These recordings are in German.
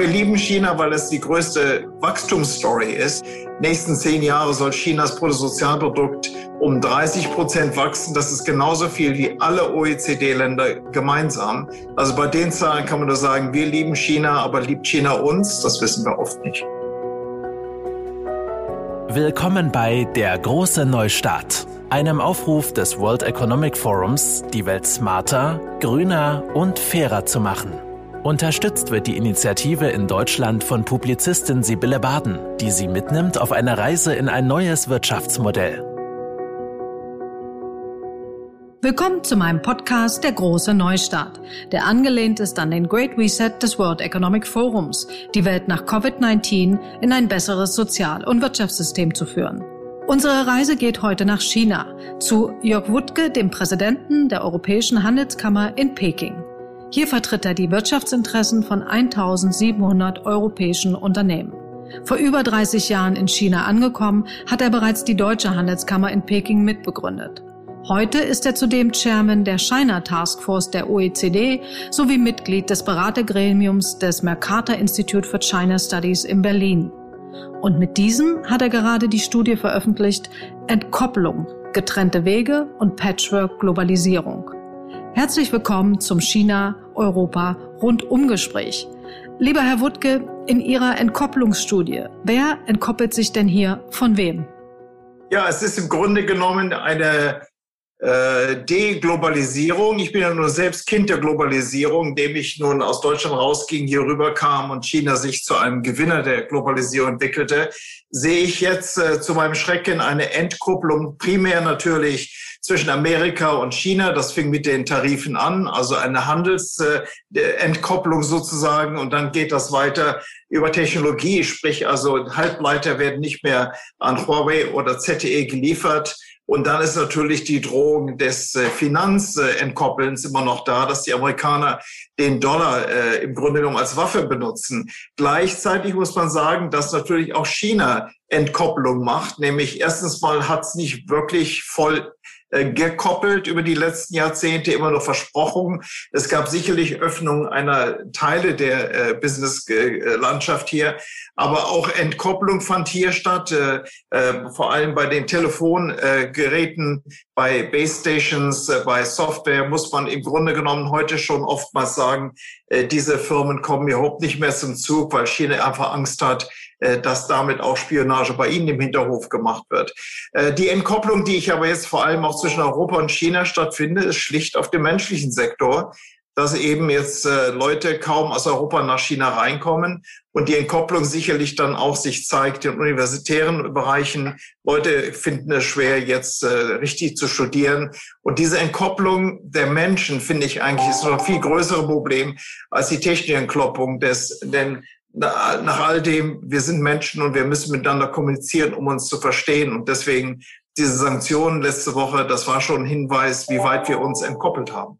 Wir lieben China, weil es die größte Wachstumsstory ist. Nächsten zehn Jahre soll Chinas Bruttosozialprodukt um 30 Prozent wachsen. Das ist genauso viel wie alle OECD-Länder gemeinsam. Also bei den Zahlen kann man nur sagen, wir lieben China, aber liebt China uns? Das wissen wir oft nicht. Willkommen bei Der große Neustart, einem Aufruf des World Economic Forums, die Welt smarter, grüner und fairer zu machen. Unterstützt wird die Initiative in Deutschland von Publizistin Sibylle Baden, die sie mitnimmt auf eine Reise in ein neues Wirtschaftsmodell. Willkommen zu meinem Podcast Der große Neustart, der angelehnt ist an den Great Reset des World Economic Forums, die Welt nach Covid-19 in ein besseres Sozial- und Wirtschaftssystem zu führen. Unsere Reise geht heute nach China, zu Jörg Wuttke, dem Präsidenten der Europäischen Handelskammer in Peking. Hier vertritt er die Wirtschaftsinteressen von 1700 europäischen Unternehmen. Vor über 30 Jahren in China angekommen, hat er bereits die Deutsche Handelskammer in Peking mitbegründet. Heute ist er zudem Chairman der China Task Force der OECD sowie Mitglied des Beratergremiums des Mercator Institute for China Studies in Berlin. Und mit diesem hat er gerade die Studie veröffentlicht Entkopplung, getrennte Wege und Patchwork Globalisierung. Herzlich willkommen zum China-Europa-Rundumgespräch. Lieber Herr Wuttke, in Ihrer Entkopplungsstudie, wer entkoppelt sich denn hier von wem? Ja, es ist im Grunde genommen eine äh, Deglobalisierung. Ich bin ja nur selbst Kind der Globalisierung, indem ich nun aus Deutschland rausging, hier rüberkam und China sich zu einem Gewinner der Globalisierung entwickelte, sehe ich jetzt äh, zu meinem Schrecken eine Entkupplung, primär natürlich zwischen Amerika und China. Das fing mit den Tarifen an, also eine Handelsentkopplung sozusagen. Und dann geht das weiter über Technologie, sprich also Halbleiter werden nicht mehr an Huawei oder ZTE geliefert. Und dann ist natürlich die Drohung des äh, Finanzentkoppelns immer noch da, dass die Amerikaner den Dollar äh, im Grunde genommen als Waffe benutzen. Gleichzeitig muss man sagen, dass natürlich auch China Entkopplung macht. Nämlich erstens mal hat es nicht wirklich voll gekoppelt über die letzten Jahrzehnte, immer nur versprochen. Es gab sicherlich Öffnung einer Teile der äh, Business-Landschaft hier, aber auch Entkopplung fand hier statt, äh, äh, vor allem bei den Telefongeräten, bei Base Stations, äh, bei Software muss man im Grunde genommen heute schon oftmals sagen, äh, diese Firmen kommen überhaupt nicht mehr zum Zug, weil China einfach Angst hat, äh, dass damit auch Spionage bei ihnen im Hinterhof gemacht wird. Äh, die Entkopplung, die ich aber jetzt vor allem auch zwischen Europa und China stattfinde, ist schlicht auf dem menschlichen Sektor dass eben jetzt äh, Leute kaum aus Europa nach China reinkommen und die Entkopplung sicherlich dann auch sich zeigt in universitären Bereichen. Leute finden es schwer, jetzt äh, richtig zu studieren. Und diese Entkopplung der Menschen, finde ich eigentlich, ist noch ein viel größere Problem als die technische Entkopplung des, denn nach all dem, wir sind Menschen und wir müssen miteinander kommunizieren, um uns zu verstehen. Und deswegen diese Sanktionen letzte Woche, das war schon ein Hinweis, wie weit wir uns entkoppelt haben.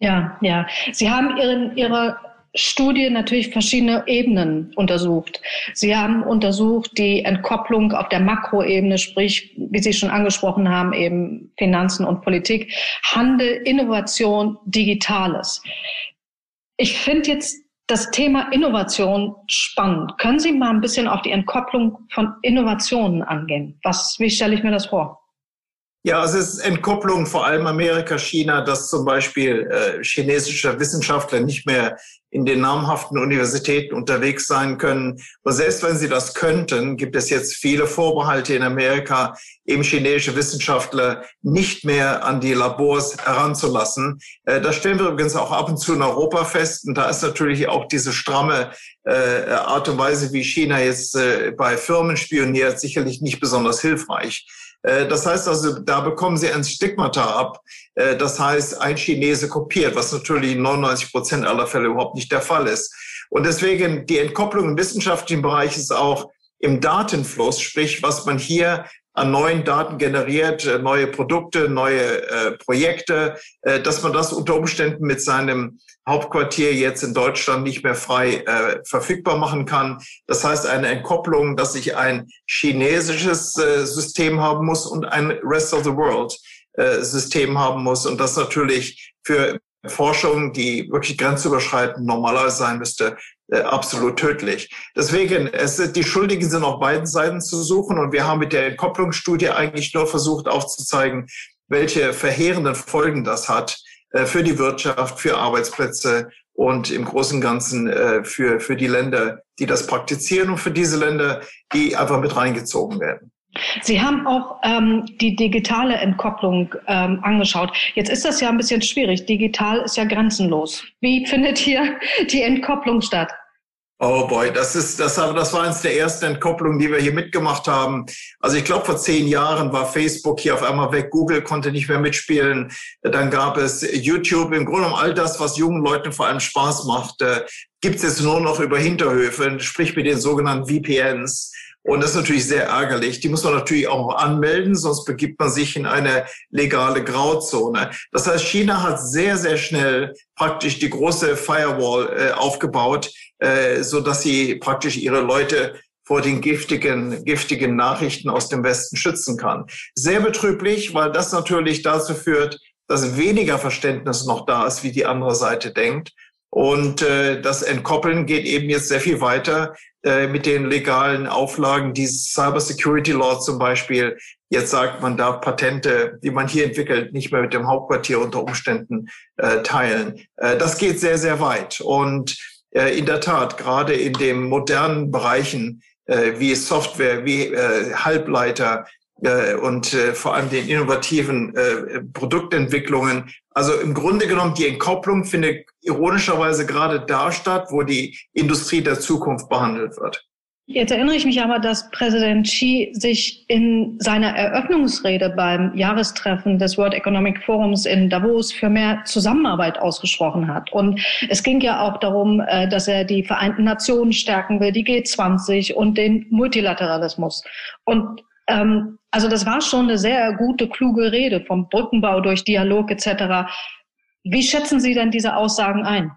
Ja, ja. Sie haben in Ihrer Studie natürlich verschiedene Ebenen untersucht. Sie haben untersucht die Entkopplung auf der Makroebene, sprich, wie Sie schon angesprochen haben, eben Finanzen und Politik, Handel, Innovation, Digitales. Ich finde jetzt das Thema Innovation spannend. Können Sie mal ein bisschen auf die Entkopplung von Innovationen angehen? Was, wie stelle ich mir das vor? Ja, es ist Entkopplung vor allem Amerika, China, dass zum Beispiel äh, chinesische Wissenschaftler nicht mehr in den namhaften Universitäten unterwegs sein können. Und selbst wenn sie das könnten, gibt es jetzt viele Vorbehalte in Amerika, eben chinesische Wissenschaftler nicht mehr an die Labors heranzulassen. Äh, das stellen wir übrigens auch ab und zu in Europa fest. Und da ist natürlich auch diese stramme äh, Art und Weise, wie China jetzt äh, bei Firmen spioniert, sicherlich nicht besonders hilfreich. Äh, das heißt also, da bekommen sie ein Stigmata ab. Äh, das heißt, ein Chinese kopiert, was natürlich in 99 Prozent aller Fälle überhaupt nicht der Fall ist. Und deswegen die Entkopplung im wissenschaftlichen Bereich ist auch im Datenfluss, sprich, was man hier an neuen Daten generiert, äh, neue Produkte, neue äh, Projekte, äh, dass man das unter Umständen mit seinem Hauptquartier jetzt in Deutschland nicht mehr frei äh, verfügbar machen kann. Das heißt eine Entkopplung, dass ich ein chinesisches äh, System haben muss und ein Rest of the World äh, System haben muss und das natürlich für Forschung, die wirklich grenzüberschreitend normalerweise sein müsste, absolut tödlich. Deswegen, es, die Schuldigen sind auf beiden Seiten zu suchen und wir haben mit der Entkopplungsstudie eigentlich nur versucht aufzuzeigen, welche verheerenden Folgen das hat äh, für die Wirtschaft, für Arbeitsplätze und im Großen und Ganzen äh, für, für die Länder, die das praktizieren und für diese Länder, die einfach mit reingezogen werden. Sie haben auch ähm, die digitale Entkopplung ähm, angeschaut. Jetzt ist das ja ein bisschen schwierig. Digital ist ja grenzenlos. Wie findet hier die Entkopplung statt? Oh boy, das ist, das, das war eines der ersten Entkopplungen, die wir hier mitgemacht haben. Also ich glaube, vor zehn Jahren war Facebook hier auf einmal weg, Google konnte nicht mehr mitspielen. Dann gab es YouTube, im Grunde um all das, was jungen Leuten vor allem Spaß macht, gibt es jetzt nur noch über Hinterhöfe, sprich mit den sogenannten VPNs. Und das ist natürlich sehr ärgerlich. Die muss man natürlich auch anmelden, sonst begibt man sich in eine legale Grauzone. Das heißt, China hat sehr, sehr schnell praktisch die große Firewall äh, aufgebaut, äh, so dass sie praktisch ihre Leute vor den giftigen, giftigen Nachrichten aus dem Westen schützen kann. Sehr betrüblich, weil das natürlich dazu führt, dass weniger Verständnis noch da ist, wie die andere Seite denkt. Und äh, das Entkoppeln geht eben jetzt sehr viel weiter äh, mit den legalen Auflagen. Dieses Cyber Security Law zum Beispiel jetzt sagt, man darf Patente, die man hier entwickelt, nicht mehr mit dem Hauptquartier unter Umständen äh, teilen. Äh, das geht sehr, sehr weit. Und äh, in der Tat, gerade in den modernen Bereichen äh, wie Software, wie äh, Halbleiter, und äh, vor allem den innovativen äh, Produktentwicklungen. Also im Grunde genommen die Entkopplung findet ironischerweise gerade da statt, wo die Industrie der Zukunft behandelt wird. Jetzt erinnere ich mich aber, dass Präsident Xi sich in seiner Eröffnungsrede beim Jahrestreffen des World Economic Forums in Davos für mehr Zusammenarbeit ausgesprochen hat. Und es ging ja auch darum, äh, dass er die Vereinten Nationen stärken will, die G20 und den Multilateralismus. Und ähm, also das war schon eine sehr gute, kluge Rede vom Brückenbau durch Dialog etc. Wie schätzen Sie denn diese Aussagen ein?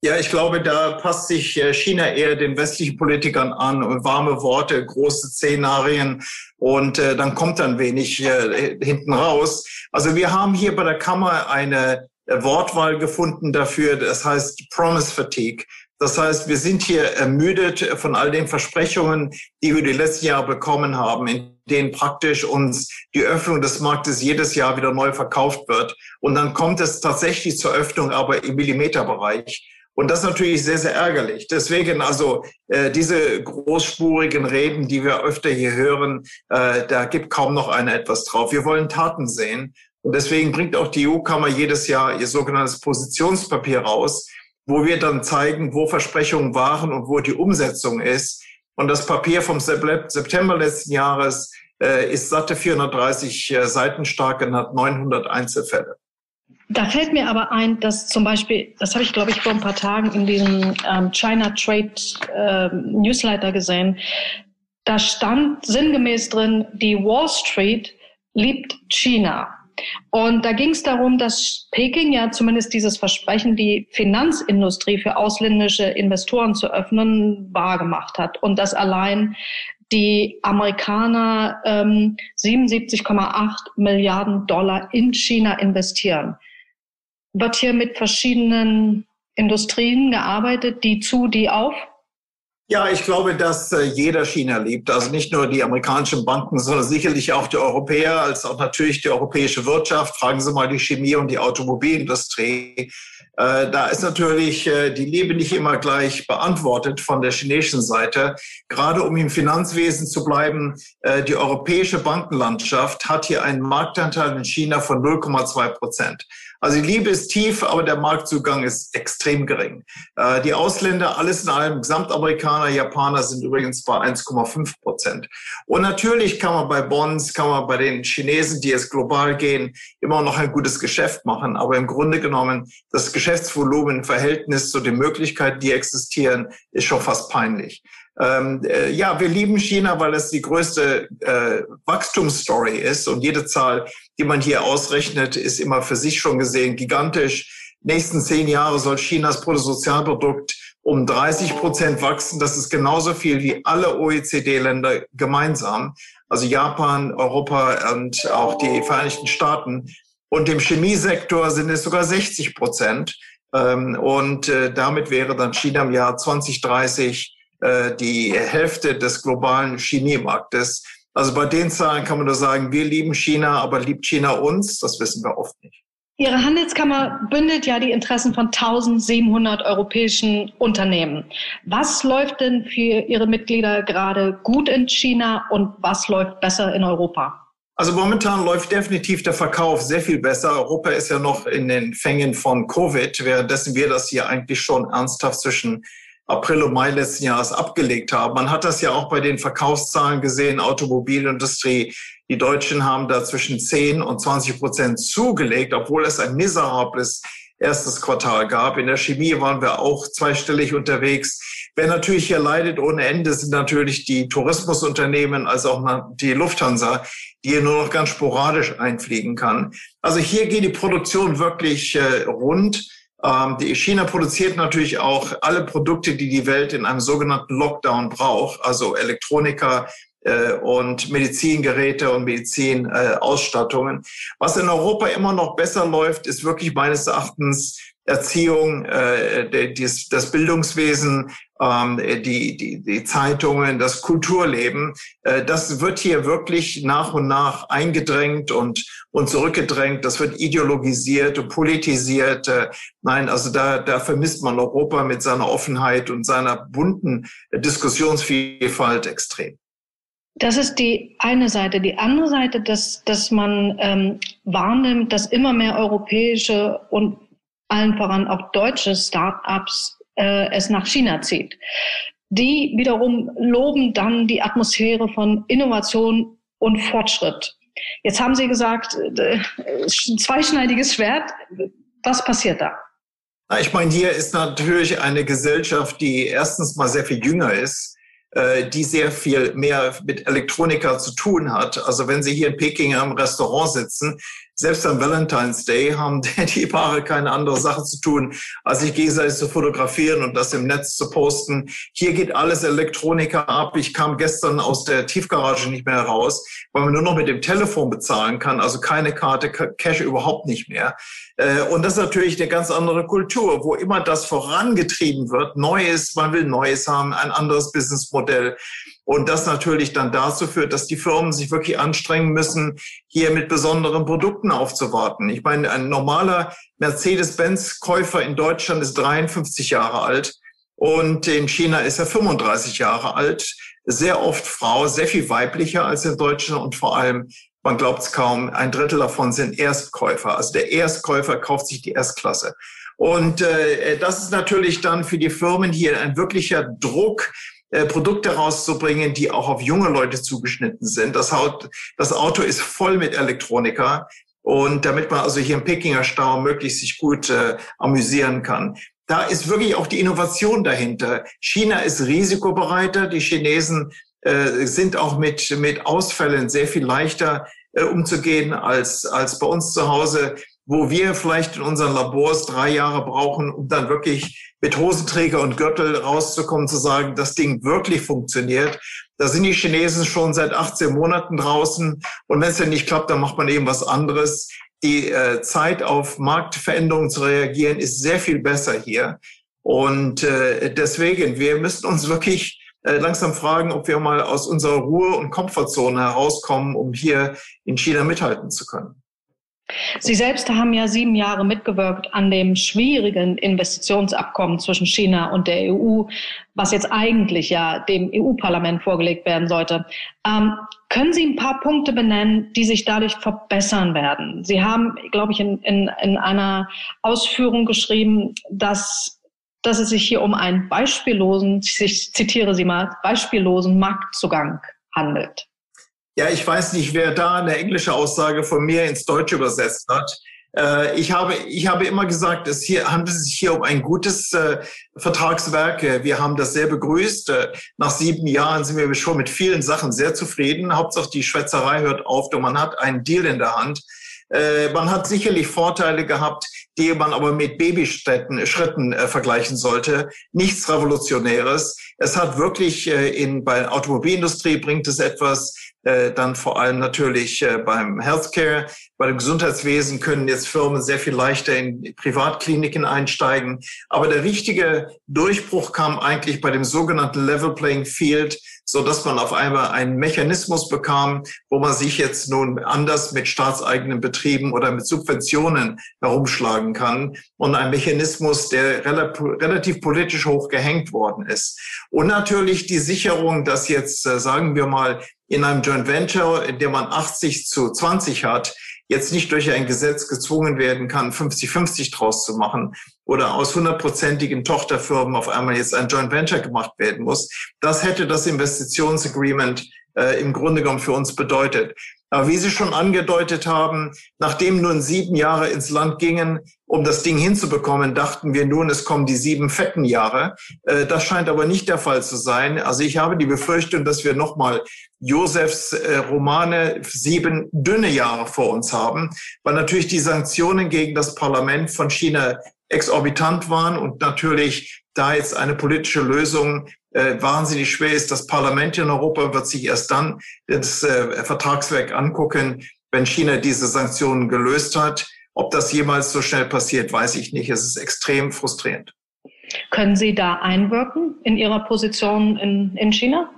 Ja, ich glaube, da passt sich äh, China eher den westlichen Politikern an warme Worte, große Szenarien und äh, dann kommt dann wenig äh, hinten raus. Also wir haben hier bei der Kammer eine äh, Wortwahl gefunden dafür, das heißt Promise Fatigue. Das heißt, wir sind hier ermüdet von all den Versprechungen, die wir die letzten Jahre bekommen haben, in denen praktisch uns die Öffnung des Marktes jedes Jahr wieder neu verkauft wird. Und dann kommt es tatsächlich zur Öffnung, aber im Millimeterbereich. Und das ist natürlich sehr, sehr ärgerlich. Deswegen also äh, diese großspurigen Reden, die wir öfter hier hören, äh, da gibt kaum noch einer etwas drauf. Wir wollen Taten sehen. Und deswegen bringt auch die EU-Kammer jedes Jahr ihr sogenanntes Positionspapier raus, wo wir dann zeigen, wo Versprechungen waren und wo die Umsetzung ist. Und das Papier vom September letzten Jahres äh, ist satte 430 äh, Seiten stark und hat 900 Einzelfälle. Da fällt mir aber ein, dass zum Beispiel, das habe ich glaube ich vor ein paar Tagen in diesem ähm, China Trade äh, Newsletter gesehen, da stand sinngemäß drin, die Wall Street liebt China. Und da ging es darum, dass Peking ja zumindest dieses Versprechen, die Finanzindustrie für ausländische Investoren zu öffnen, wahrgemacht hat. Und dass allein die Amerikaner ähm, 77,8 Milliarden Dollar in China investieren. Wird hier mit verschiedenen Industrien gearbeitet, die zu, die auf? Ja, ich glaube, dass äh, jeder China liebt. Also nicht nur die amerikanischen Banken, sondern sicherlich auch die Europäer, als auch natürlich die europäische Wirtschaft. Fragen Sie mal die Chemie- und die Automobilindustrie. Äh, da ist natürlich äh, die Liebe nicht immer gleich beantwortet von der chinesischen Seite. Gerade um im Finanzwesen zu bleiben, die europäische Bankenlandschaft hat hier einen Marktanteil in China von 0,2 Prozent. Also die Liebe ist tief, aber der Marktzugang ist extrem gering. Äh, die Ausländer, alles in allem, Gesamtamerikaner, Japaner sind übrigens bei 1,5 Prozent. Und natürlich kann man bei Bonds, kann man bei den Chinesen, die jetzt global gehen, immer noch ein gutes Geschäft machen. Aber im Grunde genommen, das Geschäftsvolumen im Verhältnis zu den Möglichkeiten, die existieren, ist schon fast peinlich. Ähm, äh, ja, wir lieben China, weil es die größte äh, Wachstumsstory ist und jede Zahl, die man hier ausrechnet, ist immer für sich schon gesehen gigantisch. Nächsten zehn Jahre soll Chinas Bruttosozialprodukt um 30 Prozent wachsen. Das ist genauso viel wie alle OECD-Länder gemeinsam. Also Japan, Europa und auch die Vereinigten Staaten. Und im Chemiesektor sind es sogar 60 Prozent. Ähm, und äh, damit wäre dann China im Jahr 2030 äh, die Hälfte des globalen Chemiemarktes. Also bei den Zahlen kann man nur sagen, wir lieben China, aber liebt China uns? Das wissen wir oft nicht. Ihre Handelskammer bündelt ja die Interessen von 1700 europäischen Unternehmen. Was läuft denn für Ihre Mitglieder gerade gut in China und was läuft besser in Europa? Also momentan läuft definitiv der Verkauf sehr viel besser. Europa ist ja noch in den Fängen von Covid, währenddessen wir das hier eigentlich schon ernsthaft zwischen April und Mai letzten Jahres abgelegt haben. Man hat das ja auch bei den Verkaufszahlen gesehen, Automobilindustrie. Die Deutschen haben da zwischen 10 und 20 Prozent zugelegt, obwohl es ein miserables erstes Quartal gab. In der Chemie waren wir auch zweistellig unterwegs. Wer natürlich hier leidet ohne Ende sind natürlich die Tourismusunternehmen, also auch die Lufthansa, die hier nur noch ganz sporadisch einfliegen kann. Also hier geht die Produktion wirklich äh, rund. Ähm, die China produziert natürlich auch alle Produkte, die die Welt in einem sogenannten Lockdown braucht, also Elektronika äh, und Medizingeräte und Medizinausstattungen. Was in Europa immer noch besser läuft, ist wirklich meines Erachtens Erziehung, äh, das, das Bildungswesen, ähm, die, die, die Zeitungen, das Kulturleben. Äh, das wird hier wirklich nach und nach eingedrängt und, und zurückgedrängt. Das wird ideologisiert und politisiert. Äh, nein, also da, da vermisst man Europa mit seiner Offenheit und seiner bunten Diskussionsvielfalt extrem. Das ist die eine Seite. Die andere Seite, dass, dass man ähm, wahrnimmt, dass immer mehr europäische und allen voran auch deutsche Start-ups äh, es nach China zieht. Die wiederum loben dann die Atmosphäre von Innovation und Fortschritt. Jetzt haben Sie gesagt, äh, zweischneidiges Schwert. Was passiert da? Ich meine, hier ist natürlich eine Gesellschaft, die erstens mal sehr viel jünger ist, äh, die sehr viel mehr mit Elektronika zu tun hat. Also wenn Sie hier in Peking am Restaurant sitzen, selbst am Valentine's Day haben die Paare keine andere Sache zu tun, als sich gegenseitig zu fotografieren und das im Netz zu posten. Hier geht alles Elektroniker ab. Ich kam gestern aus der Tiefgarage nicht mehr raus, weil man nur noch mit dem Telefon bezahlen kann, also keine Karte, Cash überhaupt nicht mehr. Äh, und das ist natürlich eine ganz andere Kultur, wo immer das vorangetrieben wird. Neues, man will Neues haben, ein anderes Businessmodell. Und das natürlich dann dazu führt, dass die Firmen sich wirklich anstrengen müssen, hier mit besonderen Produkten aufzuwarten. Ich meine, ein normaler Mercedes-Benz-Käufer in Deutschland ist 53 Jahre alt und in China ist er 35 Jahre alt. Sehr oft Frau, sehr viel weiblicher als in Deutschland und vor allem, man glaubt es kaum, ein Drittel davon sind Erstkäufer. Also der Erstkäufer kauft sich die Erstklasse. Und äh, das ist natürlich dann für die Firmen hier ein wirklicher Druck, äh, Produkte rauszubringen, die auch auf junge Leute zugeschnitten sind. Das, Haut, das Auto ist voll mit Elektronika. Und damit man also hier im Pekinger Stau möglichst sich gut äh, amüsieren kann. Da ist wirklich auch die Innovation dahinter. China ist risikobereiter. Die Chinesen äh, sind auch mit, mit Ausfällen sehr viel leichter äh, umzugehen als, als bei uns zu Hause wo wir vielleicht in unseren Labors drei Jahre brauchen, um dann wirklich mit Hosenträger und Gürtel rauszukommen, zu sagen, das Ding wirklich funktioniert. Da sind die Chinesen schon seit 18 Monaten draußen. Und wenn es dann nicht klappt, dann macht man eben was anderes. Die äh, Zeit auf Marktveränderungen zu reagieren ist sehr viel besser hier. Und äh, deswegen, wir müssen uns wirklich äh, langsam fragen, ob wir mal aus unserer Ruhe- und Komfortzone herauskommen, um hier in China mithalten zu können. Sie selbst haben ja sieben Jahre mitgewirkt an dem schwierigen Investitionsabkommen zwischen China und der EU, was jetzt eigentlich ja dem EU-Parlament vorgelegt werden sollte. Ähm, können Sie ein paar Punkte benennen, die sich dadurch verbessern werden? Sie haben, glaube ich, in, in, in einer Ausführung geschrieben, dass, dass es sich hier um einen beispiellosen, ich zitiere Sie mal, beispiellosen Marktzugang handelt. Ja, ich weiß nicht, wer da eine englische Aussage von mir ins Deutsche übersetzt hat. Äh, ich habe, ich habe immer gesagt, es hier, handelt sich hier um ein gutes äh, Vertragswerk. Wir haben das sehr begrüßt. Äh, nach sieben Jahren sind wir schon mit vielen Sachen sehr zufrieden. Hauptsache die Schwätzerei hört auf und man hat einen Deal in der Hand. Äh, man hat sicherlich Vorteile gehabt, die man aber mit Babyschritten Schritten, äh, vergleichen sollte. Nichts Revolutionäres. Es hat wirklich äh, in, bei der Automobilindustrie bringt es etwas, äh, dann vor allem natürlich äh, beim Healthcare, bei dem Gesundheitswesen können jetzt Firmen sehr viel leichter in Privatkliniken einsteigen. Aber der richtige Durchbruch kam eigentlich bei dem sogenannten Level Playing Field, so dass man auf einmal einen Mechanismus bekam, wo man sich jetzt nun anders mit staatseigenen Betrieben oder mit Subventionen herumschlagen kann und ein Mechanismus, der relativ politisch hoch gehängt worden ist. Und natürlich die Sicherung, dass jetzt, äh, sagen wir mal, in einem Joint Venture, in dem man 80 zu 20 hat, jetzt nicht durch ein Gesetz gezwungen werden kann, 50-50 draus zu machen oder aus hundertprozentigen Tochterfirmen auf einmal jetzt ein Joint Venture gemacht werden muss. Das hätte das Investitionsagreement äh, im Grunde genommen für uns bedeutet. Aber wie Sie schon angedeutet haben, nachdem nun sieben Jahre ins Land gingen, um das Ding hinzubekommen, dachten wir nun, es kommen die sieben fetten Jahre. Äh, das scheint aber nicht der Fall zu sein. Also ich habe die Befürchtung, dass wir nochmal Josefs äh, Romane sieben dünne Jahre vor uns haben, weil natürlich die Sanktionen gegen das Parlament von China exorbitant waren und natürlich da jetzt eine politische Lösung äh, wahnsinnig schwer ist. Das Parlament in Europa wird sich erst dann das äh, Vertragswerk angucken, wenn China diese Sanktionen gelöst hat. Ob das jemals so schnell passiert, weiß ich nicht. Es ist extrem frustrierend. Können Sie da einwirken in Ihrer Position in, in China?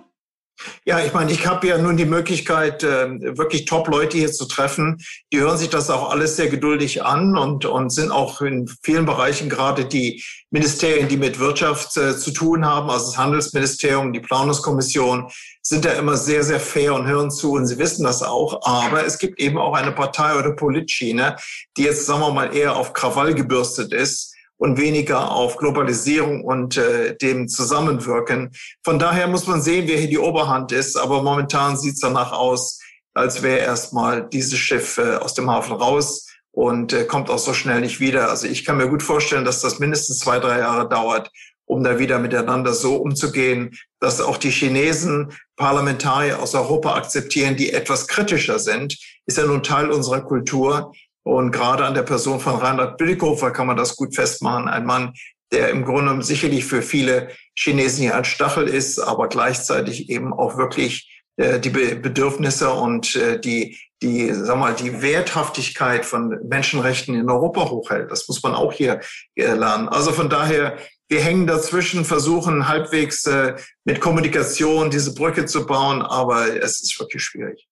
Ja, ich meine, ich habe ja nun die Möglichkeit, äh, wirklich Top-Leute hier zu treffen. Die hören sich das auch alles sehr geduldig an und, und sind auch in vielen Bereichen gerade die Ministerien, die mit Wirtschaft äh, zu tun haben, also das Handelsministerium, die Planungskommission, sind da immer sehr, sehr fair und hören zu und sie wissen das auch. Aber es gibt eben auch eine Partei oder Politschiene, die jetzt, sagen wir mal, eher auf Krawall gebürstet ist und weniger auf Globalisierung und äh, dem Zusammenwirken. Von daher muss man sehen, wer hier die Oberhand ist. Aber momentan sieht es danach aus, als wäre erstmal dieses Schiff äh, aus dem Hafen raus und äh, kommt auch so schnell nicht wieder. Also ich kann mir gut vorstellen, dass das mindestens zwei, drei Jahre dauert, um da wieder miteinander so umzugehen, dass auch die Chinesen Parlamentarier aus Europa akzeptieren, die etwas kritischer sind. Ist ja nun Teil unserer Kultur. Und gerade an der Person von Reinhard Bütikofer kann man das gut festmachen. Ein Mann, der im Grunde sicherlich für viele Chinesen hier ein Stachel ist, aber gleichzeitig eben auch wirklich äh, die Bedürfnisse und äh, die, die, sag mal, die Werthaftigkeit von Menschenrechten in Europa hochhält. Das muss man auch hier äh, lernen. Also von daher, wir hängen dazwischen, versuchen halbwegs äh, mit Kommunikation diese Brücke zu bauen, aber es ist wirklich schwierig.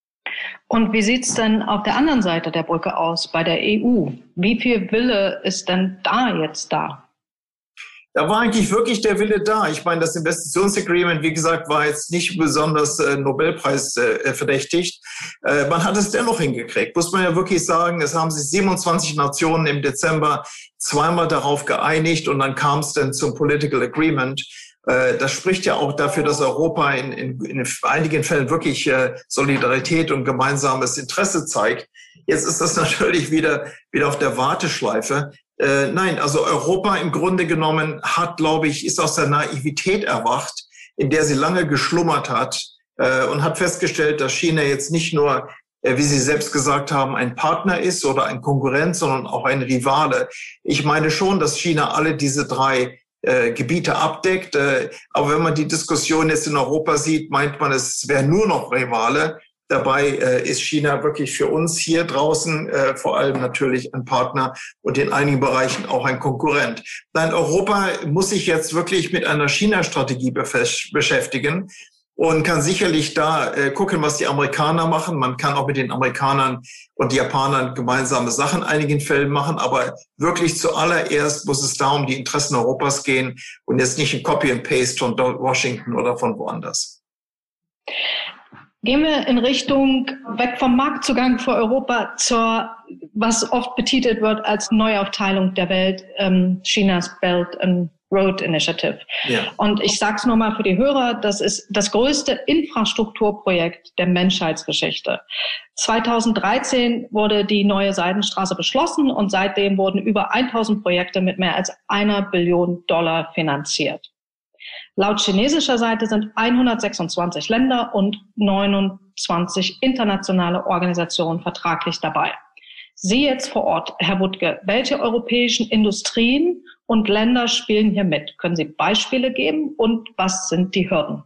Und wie sieht es denn auf der anderen Seite der Brücke aus, bei der EU? Wie viel Wille ist denn da jetzt da? Da war eigentlich wirklich der Wille da. Ich meine, das Investitionsagreement, wie gesagt, war jetzt nicht besonders äh, Nobelpreis äh, verdächtigt. Äh, man hat es dennoch hingekriegt, muss man ja wirklich sagen. Es haben sich 27 Nationen im Dezember zweimal darauf geeinigt und dann kam es dann zum Political Agreement. Äh, das spricht ja auch dafür, dass Europa in, in, in einigen Fällen wirklich äh, Solidarität und gemeinsames Interesse zeigt. Jetzt ist das natürlich wieder, wieder auf der Warteschleife. Äh, nein, also Europa im Grunde genommen hat, glaube ich, ist aus der Naivität erwacht, in der sie lange geschlummert hat und hat festgestellt, dass China jetzt nicht nur wie Sie selbst gesagt haben, ein Partner ist oder ein Konkurrent, sondern auch ein Rivale. Ich meine schon, dass China alle diese drei äh, Gebiete abdeckt. Äh, aber wenn man die Diskussion jetzt in Europa sieht, meint man, es wäre nur noch Rivale. Dabei äh, ist China wirklich für uns hier draußen äh, vor allem natürlich ein Partner und in einigen Bereichen auch ein Konkurrent. Nein, Europa muss sich jetzt wirklich mit einer China-Strategie beschäftigen und kann sicherlich da äh, gucken, was die Amerikaner machen. Man kann auch mit den Amerikanern und Japanern gemeinsame Sachen in einigen Fällen machen, aber wirklich zuallererst muss es da um die Interessen Europas gehen und jetzt nicht ein Copy and Paste von Washington oder von woanders. Gehen wir in Richtung weg vom Marktzugang für Europa zur, was oft betitelt wird als Neuaufteilung der Welt, ähm, Chinas Belt and Road Initiative. Ja. Und ich sage es nur mal für die Hörer, das ist das größte Infrastrukturprojekt der Menschheitsgeschichte. 2013 wurde die neue Seidenstraße beschlossen und seitdem wurden über 1000 Projekte mit mehr als einer Billion Dollar finanziert. Laut chinesischer Seite sind 126 Länder und 29 internationale Organisationen vertraglich dabei. Sie jetzt vor Ort, Herr Wuttke, welche europäischen Industrien und Länder spielen hier mit? Können Sie Beispiele geben und was sind die Hürden?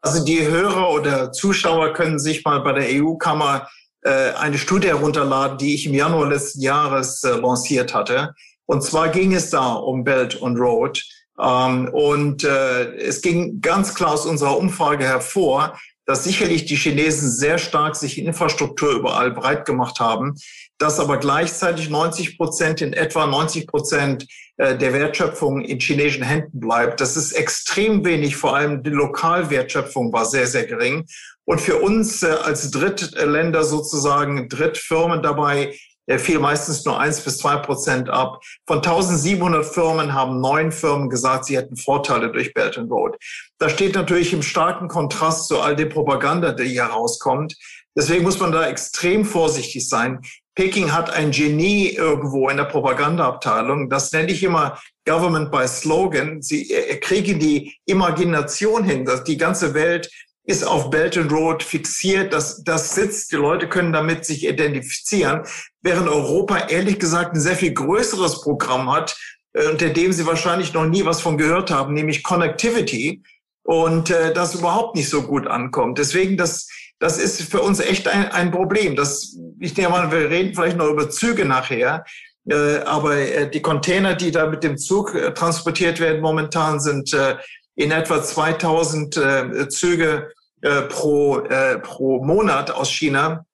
Also die Hörer oder Zuschauer können sich mal bei der EU-Kammer äh, eine Studie herunterladen, die ich im Januar letzten Jahres äh, lanciert hatte. Und zwar ging es da um Belt und Road. Ähm, und äh, es ging ganz klar aus unserer Umfrage hervor, dass sicherlich die Chinesen sehr stark sich Infrastruktur überall breit gemacht haben, dass aber gleichzeitig 90 Prozent, in etwa 90 Prozent äh, der Wertschöpfung in chinesischen Händen bleibt. Das ist extrem wenig, vor allem die Lokalwertschöpfung war sehr, sehr gering. Und für uns äh, als Drittländer sozusagen, Drittfirmen dabei, der fiel meistens nur eins bis zwei Prozent ab. Von 1700 Firmen haben neun Firmen gesagt, sie hätten Vorteile durch Belt and Road. Das steht natürlich im starken Kontrast zu all der Propaganda, die hier rauskommt. Deswegen muss man da extrem vorsichtig sein. Peking hat ein Genie irgendwo in der Propagandaabteilung. Das nenne ich immer Government by Slogan. Sie kriegen die Imagination hin, dass die ganze Welt ist auf Belt and Road fixiert, das, das sitzt, die Leute können damit sich identifizieren, während Europa ehrlich gesagt ein sehr viel größeres Programm hat, äh, unter dem sie wahrscheinlich noch nie was von gehört haben, nämlich Connectivity und äh, das überhaupt nicht so gut ankommt. Deswegen, das, das ist für uns echt ein, ein Problem. Das, ich nehme mal, wir reden vielleicht noch über Züge nachher, äh, aber äh, die Container, die da mit dem Zug äh, transportiert werden momentan, sind äh, in etwa 2000 äh, Züge äh, pro, äh, pro Monat aus China.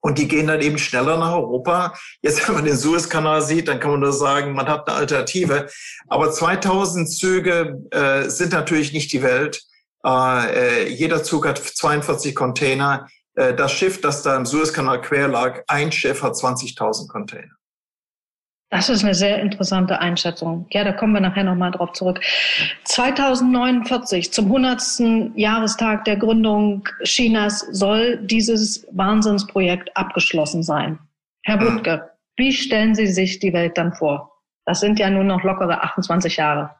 Und die gehen dann eben schneller nach Europa. Jetzt, wenn man den Suezkanal sieht, dann kann man nur sagen, man hat eine Alternative. Aber 2000 Züge äh, sind natürlich nicht die Welt. Äh, äh jeder Zug hat 42 Container. Äh, das Schiff, das da im Suezkanal quer lag, ein Schiff hat 20.000 Container. Das ist eine sehr interessante Einschätzung. Ja, da kommen wir nachher nochmal drauf zurück. 2049, zum 100. Jahrestag der Gründung Chinas, soll dieses Wahnsinnsprojekt abgeschlossen sein. Herr Wuttke, wie stellen Sie sich die Welt dann vor? Das sind ja nur noch lockere 28 Jahre.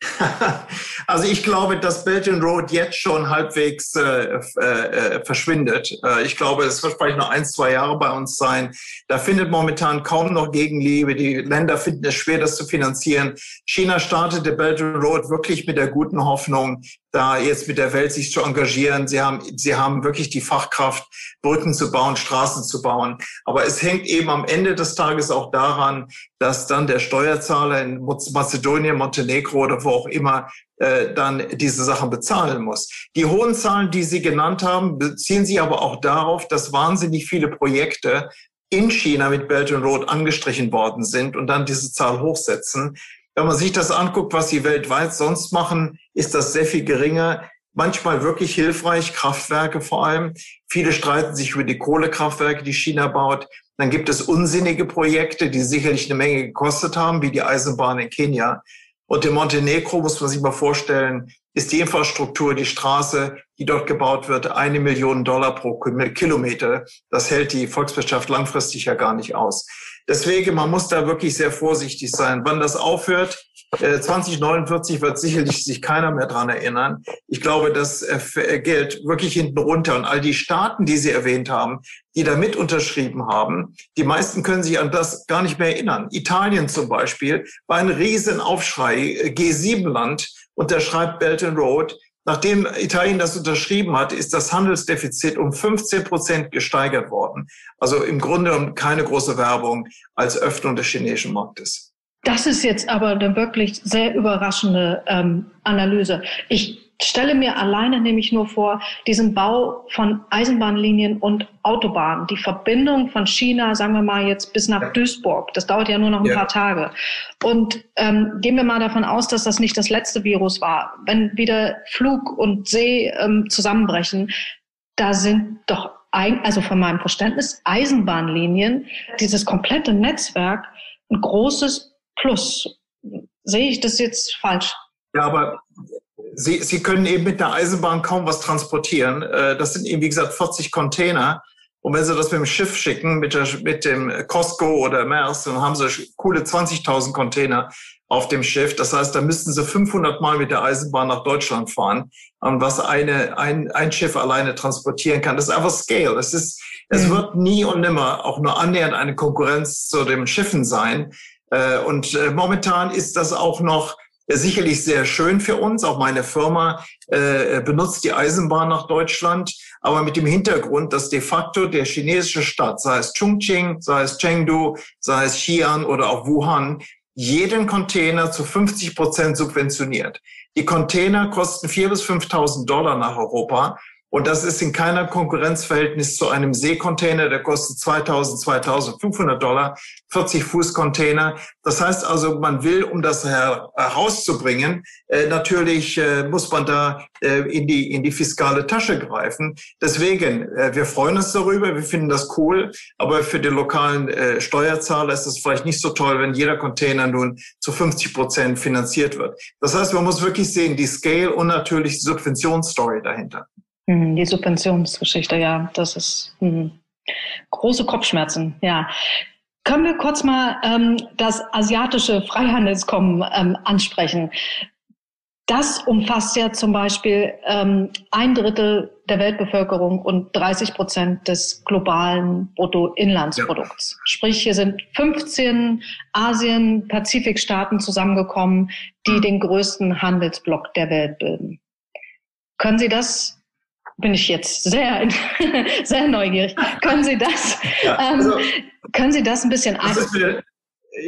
Also ich glaube, dass Belt and Road jetzt schon halbwegs äh, äh, verschwindet. Äh, ich glaube, es wird vielleicht noch ein, zwei Jahre bei uns sein. Da findet momentan kaum noch Gegenliebe. Die Länder finden es schwer, das zu finanzieren. China startete Belt and Road wirklich mit der guten Hoffnung, da jetzt mit der Welt sich zu engagieren. Sie haben, sie haben wirklich die Fachkraft, Brücken zu bauen, Straßen zu bauen. Aber es hängt eben am Ende des Tages auch daran, dass dann der Steuerzahler in Mazedonien, Montenegro oder wo auch immer äh, dann diese Sachen bezahlen muss. Die hohen Zahlen, die Sie genannt haben, beziehen sich aber auch darauf, dass wahnsinnig viele Projekte in China mit Belt and Road angestrichen worden sind und dann diese Zahl hochsetzen. Wenn man sich das anguckt, was sie weltweit sonst machen, ist das sehr viel geringer. Manchmal wirklich hilfreich, Kraftwerke vor allem. Viele streiten sich über die Kohlekraftwerke, die China baut. Dann gibt es unsinnige Projekte, die sicherlich eine Menge gekostet haben, wie die Eisenbahn in Kenia. Und in Montenegro muss man sich mal vorstellen, ist die Infrastruktur, die Straße, die dort gebaut wird, eine Million Dollar pro Kilometer. Das hält die Volkswirtschaft langfristig ja gar nicht aus. Deswegen, man muss da wirklich sehr vorsichtig sein. Wann das aufhört, 2049 äh, wird sicherlich sich keiner mehr dran erinnern. Ich glaube, das äh, äh, Geld wirklich hinten runter und all die Staaten, die Sie erwähnt haben, die da mit unterschrieben haben, die meisten können sich an das gar nicht mehr erinnern. Italien zum Beispiel war ein Riesenaufschrei. G7-Land unterschreibt Belt and Road. Nachdem Italien das unterschrieben hat, ist das Handelsdefizit um 15 Prozent gesteigert worden. Also im Grunde keine große Werbung als Öffnung des chinesischen Marktes. Das ist jetzt aber eine wirklich sehr überraschende ähm, Analyse. Ich stelle mir alleine nämlich nur vor, diesen Bau von Eisenbahnlinien und Autobahnen, die Verbindung von China, sagen wir mal jetzt bis nach Duisburg, das dauert ja nur noch ein ja. paar Tage. Und ähm, gehen wir mal davon aus, dass das nicht das letzte Virus war. Wenn wieder Flug und See ähm, zusammenbrechen, da sind doch, ein, also von meinem Verständnis, Eisenbahnlinien, dieses komplette Netzwerk, ein großes Plus. Sehe ich das jetzt falsch? Ja, aber Sie, Sie können eben mit der Eisenbahn kaum was transportieren. Äh, das sind eben, wie gesagt, 40 Container. Und wenn Sie das mit dem Schiff schicken, mit, der, mit dem Costco oder Mers, dann haben Sie coole 20.000 Container auf dem Schiff. Das heißt, da müssten Sie 500 Mal mit der Eisenbahn nach Deutschland fahren, was eine, ein, ein Schiff alleine transportieren kann. Das ist einfach Scale. Das ist, Es mhm. wird nie und nimmer auch nur annähernd eine Konkurrenz zu den Schiffen sein. Äh, und äh, momentan ist das auch noch sicherlich sehr schön für uns. Auch meine Firma äh, benutzt die Eisenbahn nach Deutschland, aber mit dem Hintergrund, dass de facto der chinesische Stadt, sei es Chongqing, sei es Chengdu, sei es Xi'an oder auch Wuhan, jeden Container zu 50 Prozent subventioniert. Die Container kosten 4.000 bis 5.000 Dollar nach Europa. Und das ist in keiner Konkurrenzverhältnis zu einem Seekontainer, der kostet 2000, 2500 Dollar, 40 Fuß Container. Das heißt also, man will, um das herauszubringen, äh, natürlich äh, muss man da äh, in die, in die fiskale Tasche greifen. Deswegen, wir freuen uns darüber, wir finden das cool, aber für den lokalen Steuerzahler ist es vielleicht nicht so toll, wenn jeder Container nun zu 50 Prozent finanziert wird. Das heißt, man muss wirklich sehen, die Scale und natürlich die Subventionsstory dahinter. Hm, die Subventionsgeschichte, ja, das ist hm, große Kopfschmerzen, ja. Können wir kurz mal ähm, das asiatische Freihandelskommen ähm, ansprechen? Das umfasst ja zum Beispiel ähm, ein Drittel der Weltbevölkerung und 30 Prozent des globalen Bruttoinlandsprodukts. Ja. Sprich, hier sind 15 Asien-Pazifik-Staaten zusammengekommen, die mhm. den größten Handelsblock der Welt bilden. Können Sie das bin ich jetzt sehr, sehr neugierig. Können Sie das, ja, ähm, also, können Sie das ein bisschen das mir,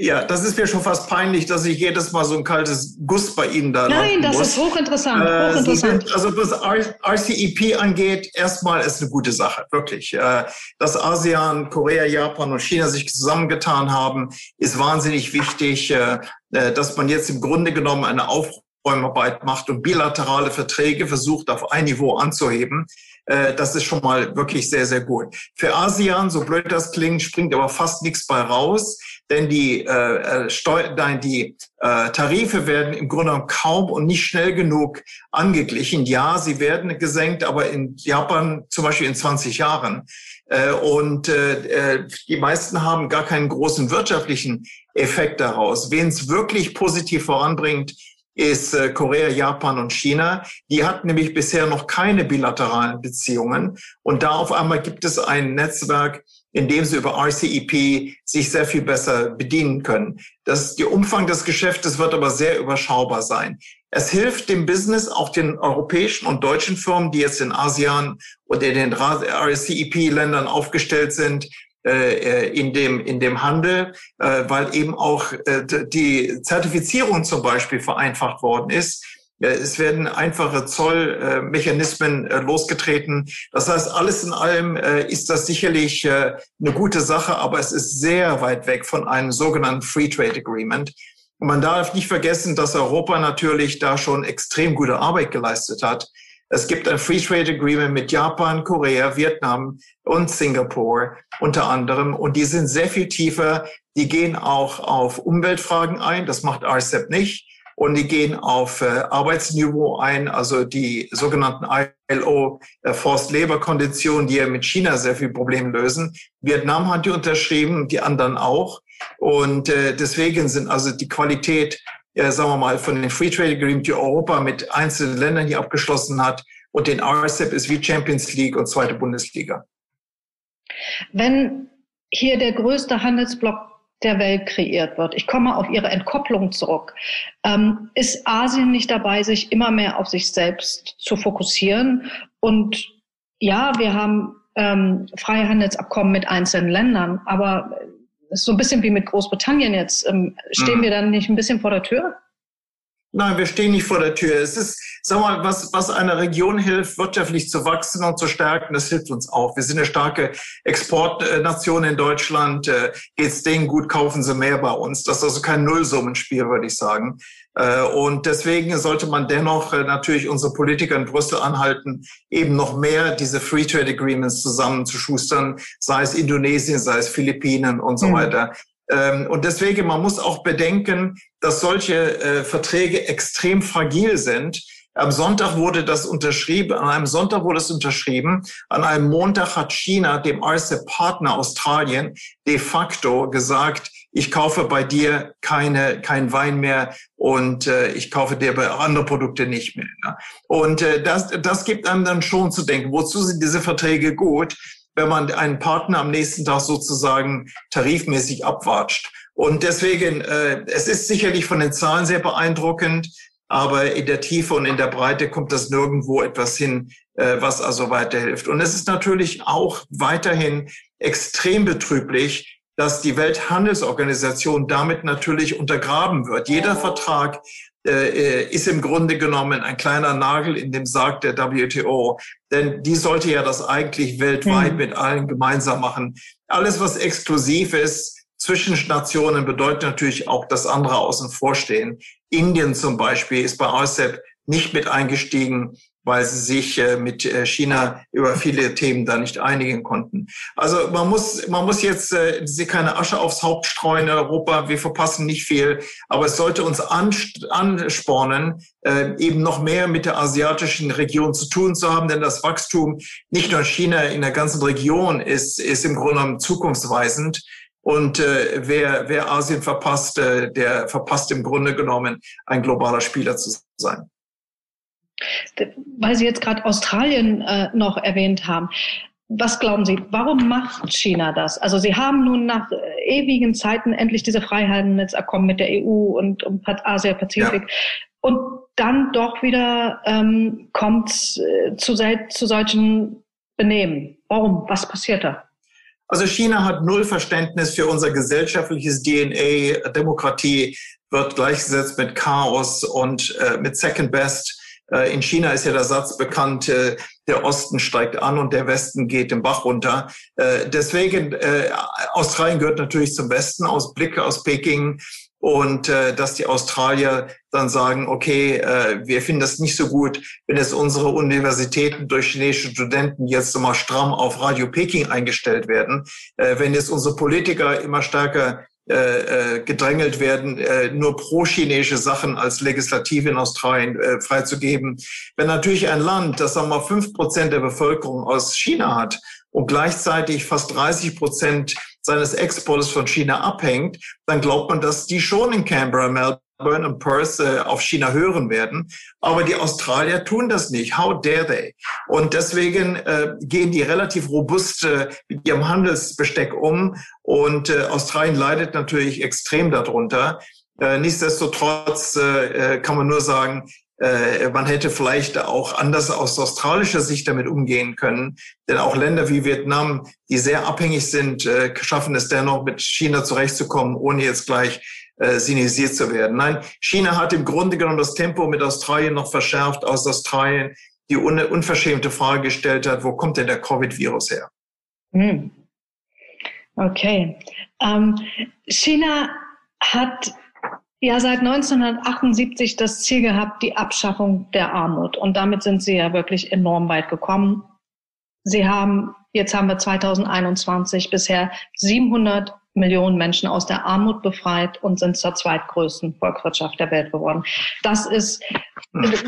Ja, das ist mir schon fast peinlich, dass ich jedes Mal so ein kaltes Guss bei Ihnen da Nein, das muss. ist hochinteressant. Äh, hochinteressant. Sind, also was RCEP angeht, erstmal ist eine gute Sache, wirklich. Äh, dass ASEAN, Korea, Japan und China sich zusammengetan haben, ist wahnsinnig wichtig. Äh, äh dass man jetzt im Grunde genommen eine Aufruf Räumarbeit macht und bilaterale Verträge versucht auf ein Niveau anzuheben. Äh, das ist schon mal wirklich sehr, sehr gut. Für ASEAN, so blöd das klingt, springt aber fast nichts bei raus, denn die, äh, äh Steu nein, die äh, Tarife werden im Grunde genommen kaum und nicht schnell genug angeglichen. Ja, sie werden gesenkt, aber in Japan zum Beispiel in 20 Jahren. Äh, und äh, die meisten haben gar keinen großen wirtschaftlichen Effekt daraus. Wen es wirklich positiv voranbringt, ist äh, Korea, Japan und China. Die hatten nämlich bisher noch keine bilateralen Beziehungen. Und da auf einmal gibt es ein Netzwerk, in dem sie über RCEP sich sehr viel besser bedienen können. Das, der Umfang des Geschäftes wird aber sehr überschaubar sein. Es hilft dem Business, auch den europäischen und deutschen Firmen, die jetzt in ASEAN und in den RCEP-Ländern aufgestellt sind, in dem, in dem Handel, äh, weil eben auch die Zertifizierung zum Beispiel vereinfacht worden ist. Es werden einfache Zollmechanismen losgetreten. Das heißt, alles in allem ist das sicherlich eine gute Sache, aber es ist sehr weit weg von einem sogenannten Free Trade Agreement. Und man darf nicht vergessen, dass Europa natürlich da schon extrem gute Arbeit geleistet hat. Es gibt ein Free Trade Agreement mit Japan, Korea, Vietnam und Singapur unter anderem. Und die sind sehr viel tiefer. Die gehen auch auf Umweltfragen ein. Das macht RCEP nicht. Und die gehen auf äh, Arbeitsniveau ein, also die sogenannten ILO äh, Forced Labor Konditionen, die ja mit China sehr viel Probleme lösen. Vietnam hat die unterschrieben, die anderen auch. Und äh, deswegen sind also die Qualität ja, sagen wir mal, von den Free Trade Agreement, die Europa mit einzelnen Ländern hier abgeschlossen hat. Und den RCEP ist wie Champions League und zweite Bundesliga. Wenn hier der größte Handelsblock der Welt kreiert wird. Ich komme auf Ihre Entkopplung zurück. Ähm, ist Asien nicht dabei, sich immer mehr auf sich selbst zu fokussieren? Und ja, wir haben ähm, Freihandelsabkommen mit einzelnen Ländern, aber ist so ein bisschen wie mit Großbritannien jetzt. Ähm, stehen mhm. wir dann nicht ein bisschen vor der Tür? Nein, wir stehen nicht vor der Tür. Es ist, sag mal, was, was einer Region hilft, wirtschaftlich zu wachsen und zu stärken, das hilft uns auch. Wir sind eine starke Exportnation in Deutschland. Äh, geht's denen gut, kaufen sie mehr bei uns. Das ist also kein Nullsummenspiel, würde ich sagen. Äh, und deswegen sollte man dennoch äh, natürlich unsere Politiker in Brüssel anhalten, eben noch mehr diese Free Trade Agreements zusammenzuschustern, sei es Indonesien, sei es Philippinen und so mhm. weiter. Ähm, und deswegen, man muss auch bedenken, dass solche äh, Verträge extrem fragil sind. Am Sonntag wurde das unterschrieben, an einem Sonntag wurde es unterschrieben. An einem Montag hat China, dem RCEP-Partner Australien, de facto gesagt, ich kaufe bei dir keine, kein Wein mehr und äh, ich kaufe dir bei andere Produkte nicht mehr. Ja. Und äh, das, das gibt einem dann schon zu denken, wozu sind diese Verträge gut? wenn man einen Partner am nächsten Tag sozusagen tarifmäßig abwatscht. Und deswegen, äh, es ist sicherlich von den Zahlen sehr beeindruckend, aber in der Tiefe und in der Breite kommt das nirgendwo etwas hin, äh, was also weiterhilft. Und es ist natürlich auch weiterhin extrem betrüblich, dass die Welthandelsorganisation damit natürlich untergraben wird. Jeder Vertrag äh, ist im Grunde genommen ein kleiner Nagel in dem Sarg der WTO. Denn die sollte ja das eigentlich weltweit mhm. mit allen gemeinsam machen. Alles, was exklusiv ist, zwischen Nationen bedeutet natürlich auch, dass andere außen vor stehen. Indien zum Beispiel ist bei RCEP nicht mit eingestiegen weil sie sich äh, mit äh, China über viele Themen da nicht einigen konnten. Also man muss, man muss jetzt äh, sie keine Asche aufs Haupt streuen in Europa. Wir verpassen nicht viel, aber es sollte uns anspornen, eben noch mehr mit der asiatischen Region zu tun zu haben, denn das Wachstum nicht nur in China, in der ganzen Region ist, ist im Grunde genommen zukunftsweisend. Und äh, wer, wer Asien verpasst, äh, der verpasst im Grunde genommen, ein globaler Spieler zu sein weil Sie jetzt gerade Australien äh, noch erwähnt haben. Was glauben Sie, warum macht China das? Also Sie haben nun nach äh, ewigen Zeiten endlich diese Freihandelsabkommen mit der EU und, und Asia-Pazifik. Ja. Und dann doch wieder ähm, kommt äh, zu, zu solchen Benehmen. Warum? Was passiert da? Also China hat null Verständnis für unser gesellschaftliches DNA. Demokratie wird gleichgesetzt mit Chaos und äh, mit Second Best. Äh, in China ist ja der Satz bekannt, äh, der Osten steigt an und der Westen geht den Bach runter. Äh, deswegen, Australien gehört natürlich zum Westen aus Blick aus Peking. Und dass die Australier dann sagen, okay, wir finden das nicht so gut, wenn jetzt unsere Universitäten durch chinesische Studenten jetzt immer stramm auf Radio Peking eingestellt werden, wenn jetzt unsere Politiker immer stärker äh, äh, gedrängelt werden, äh, nur pro-chinesische Sachen als Legislative in Australien äh, freizugeben. Wenn natürlich ein Land, das sagen wir mal fünf Prozent der Bevölkerung aus China hat und gleichzeitig fast 30 Prozent seines Exportes von China abhängt, dann glaubt man, dass die schon in Canberra, Melbourne Burn und Perth äh, auf China hören werden. Aber die Australier tun das nicht. How dare they? Und deswegen äh, gehen die relativ robust äh, mit ihrem Handelsbesteck um. Und äh, Australien leidet natürlich extrem darunter. Äh, nichtsdestotrotz äh, äh kann man nur sagen, äh, man hätte vielleicht auch anders aus australischer Sicht damit umgehen können. Denn auch Länder wie Vietnam, die sehr abhängig sind, äh, schaffen es dennoch, mit China zurechtzukommen, ohne jetzt gleich äh, sinisiert zu werden. Nein, China hat im Grunde genommen das Tempo mit Australien noch verschärft, aus Australien die un unverschämte Frage gestellt hat, wo kommt denn der Covid-Virus her? Hm. Okay. Ähm, China hat ja seit 1978 das Ziel gehabt, die Abschaffung der Armut. Und damit sind sie ja wirklich enorm weit gekommen. Sie haben, jetzt haben wir 2021 bisher 700 Millionen Menschen aus der Armut befreit und sind zur zweitgrößten Volkswirtschaft der Welt geworden. Das ist,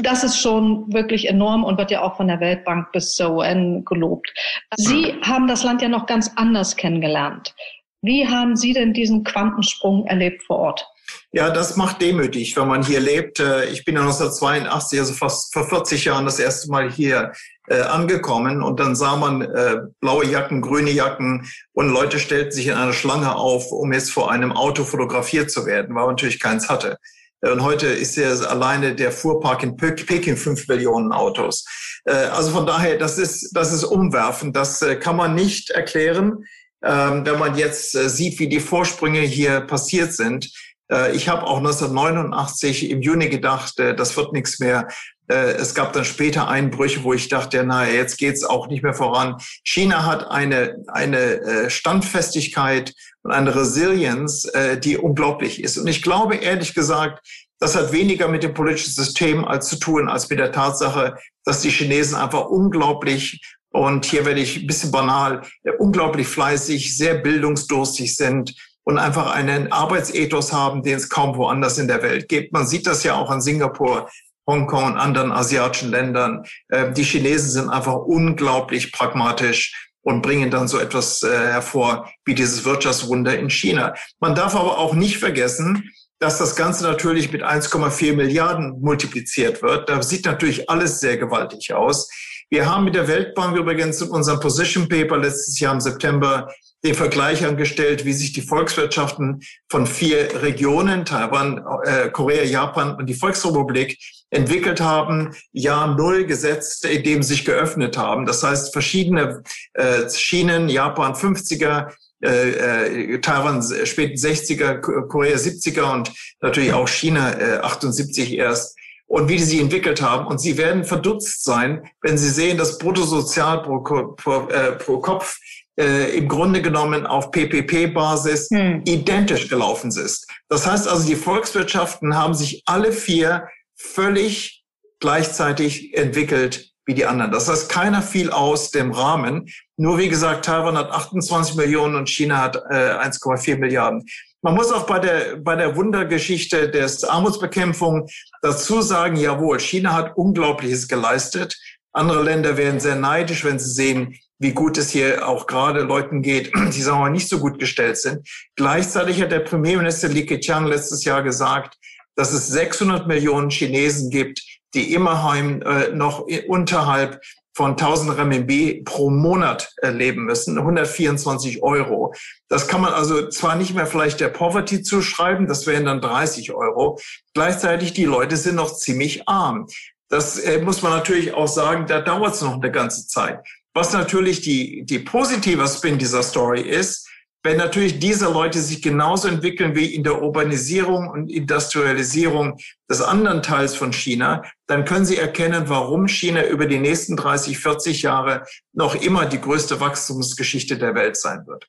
das ist schon wirklich enorm und wird ja auch von der Weltbank bis zur UN gelobt. Sie haben das Land ja noch ganz anders kennengelernt. Wie haben Sie denn diesen Quantensprung erlebt vor Ort? Ja, das macht demütig, wenn man hier lebt. Äh, ich bin 1982, also fast vor 40 Jahren, das erste Mal hier äh, angekommen und dann sah man äh, blaue Jacken, grüne Jacken und Leute stellten sich in eine Schlange auf, um jetzt vor einem Auto fotografiert zu werden, weil man natürlich keins hatte. Und heute ist ja alleine der Fuhrpark in Peking fünf Millionen Autos. Also von daher, das ist, das ist umwerfend. Das kann man nicht erklären, ähm, wenn man jetzt sieht, wie die Vorsprünge hier passiert sind. Äh, ich habe auch 1989 im Juni gedacht, äh, das wird nichts mehr. Äh, es gab dann später Einbrüche, wo ich dachte, na, jetzt geht's auch nicht mehr voran. China hat eine, eine Standfestigkeit und eine Resilienz, die unglaublich ist. Und ich glaube, ehrlich gesagt, das hat weniger mit dem politischen System als zu tun, als mit der Tatsache, dass die Chinesen einfach unglaublich und hier werde ich ein bisschen banal, unglaublich fleißig, sehr bildungsdurstig sind, und einfach einen Arbeitsethos haben, den es kaum woanders in der Welt gibt. Man sieht das ja auch in Singapur, Hongkong und anderen asiatischen Ländern. Ähm, die Chinesen sind einfach unglaublich pragmatisch und bringen dann so etwas äh, hervor wie dieses Wirtschaftswunder in China. Man darf aber auch nicht vergessen, dass das Ganze natürlich mit 1,4 Milliarden multipliziert wird. Da sieht natürlich alles sehr gewaltig aus. Wir haben mit der Weltbank übrigens in unserem Position Paper letztes Jahr im September den Vergleich angestellt, wie sich die Volkswirtschaften von vier Regionen, Taiwan, äh, Korea, Japan und die Volksrepublik, entwickelt haben, Jahr Null gesetzt, in dem sich geöffnet haben. Das heißt, verschiedene äh, Schienen, Japan 50er, äh, äh, Taiwan späten 60er, Korea 70er und natürlich auch China äh, 78 erst und wie die sich entwickelt haben. Und sie werden verdutzt sein, wenn sie sehen, dass Bruttosozial pro, pro, äh, pro Kopf äh, im Grunde genommen auf PPP-Basis hm. identisch gelaufen ist. Das heißt also, die Volkswirtschaften haben sich alle vier völlig gleichzeitig entwickelt wie die anderen. Das heißt, keiner fiel aus dem Rahmen. Nur wie gesagt, Taiwan hat 28 Millionen und China hat äh, 1,4 Milliarden. Man muss auch bei der, bei der Wundergeschichte des Armutsbekämpfung dazu sagen, jawohl, China hat Unglaubliches geleistet. Andere Länder werden sehr neidisch, wenn sie sehen, wie gut es hier auch gerade Leuten geht, die sagen wir nicht so gut gestellt sind. Gleichzeitig hat der Premierminister Li Keqiang letztes Jahr gesagt, dass es 600 Millionen Chinesen gibt, die immerhin äh, noch unterhalb von 1000 Renminbi pro Monat äh, leben müssen, 124 Euro. Das kann man also zwar nicht mehr vielleicht der Poverty zuschreiben, das wären dann 30 Euro. Gleichzeitig die Leute sind noch ziemlich arm. Das äh, muss man natürlich auch sagen, da dauert es noch eine ganze Zeit. Was natürlich die, die positive Spin dieser Story ist, wenn natürlich diese Leute sich genauso entwickeln wie in der Urbanisierung und Industrialisierung des anderen Teils von China, dann können sie erkennen, warum China über die nächsten 30, 40 Jahre noch immer die größte Wachstumsgeschichte der Welt sein wird.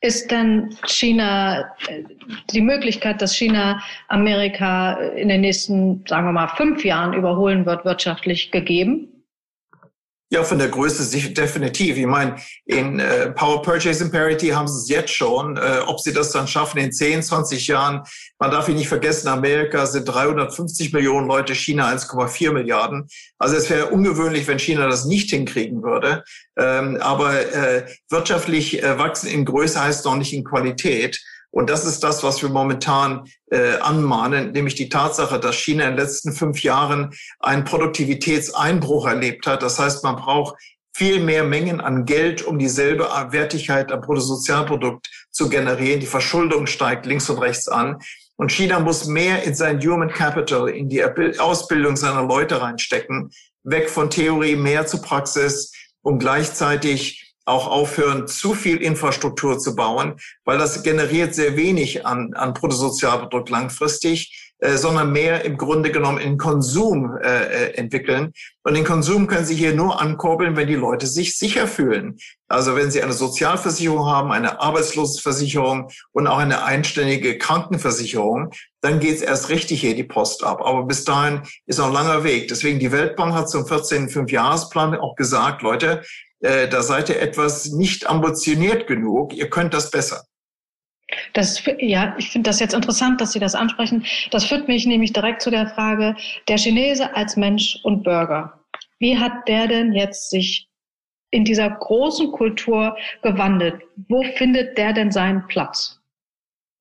Ist denn China, die Möglichkeit, dass China Amerika in den nächsten, sagen wir mal, fünf Jahren überholen wird, wirtschaftlich gegeben? Ja, von der Größe definitiv. Ich meine, in äh, Power Purchasing Parity haben sie es jetzt schon. Äh, ob sie das dann schaffen in 10, 20 Jahren, man darf ihn nicht vergessen, Amerika sind 350 Millionen Leute, China 1,4 Milliarden. Also es wäre ungewöhnlich, wenn China das nicht hinkriegen würde. Ähm, aber äh, wirtschaftlich äh, wachsen in Größe heißt noch nicht in Qualität. Und das ist das, was wir momentan äh, anmahnen, nämlich die Tatsache, dass China in den letzten fünf Jahren einen Produktivitätseinbruch erlebt hat. Das heißt, man braucht viel mehr Mengen an Geld, um dieselbe Wertigkeit am Bruttosozialprodukt zu generieren. Die Verschuldung steigt links und rechts an. Und China muss mehr in sein Human Capital, in die Ausbildung seiner Leute reinstecken, weg von Theorie, mehr zu Praxis, um gleichzeitig auch aufhören, zu viel Infrastruktur zu bauen, weil das generiert sehr wenig an, an Bruttosozialprodukt langfristig, äh, sondern mehr im Grunde genommen in Konsum äh, äh, entwickeln. Und den Konsum können Sie hier nur ankurbeln, wenn die Leute sich sicher fühlen. Also wenn Sie eine Sozialversicherung haben, eine Arbeitslosenversicherung und auch eine einständige Krankenversicherung, dann geht es erst richtig hier die Post ab. Aber bis dahin ist noch ein langer Weg. Deswegen die Weltbank hat zum 14. Fünfjahresplan auch gesagt, Leute, äh, da seid ihr etwas nicht ambitioniert genug, ihr könnt das besser. Das, ja, ich finde das jetzt interessant, dass Sie das ansprechen. Das führt mich nämlich direkt zu der Frage, der Chinese als Mensch und Bürger. Wie hat der denn jetzt sich in dieser großen Kultur gewandelt? Wo findet der denn seinen Platz?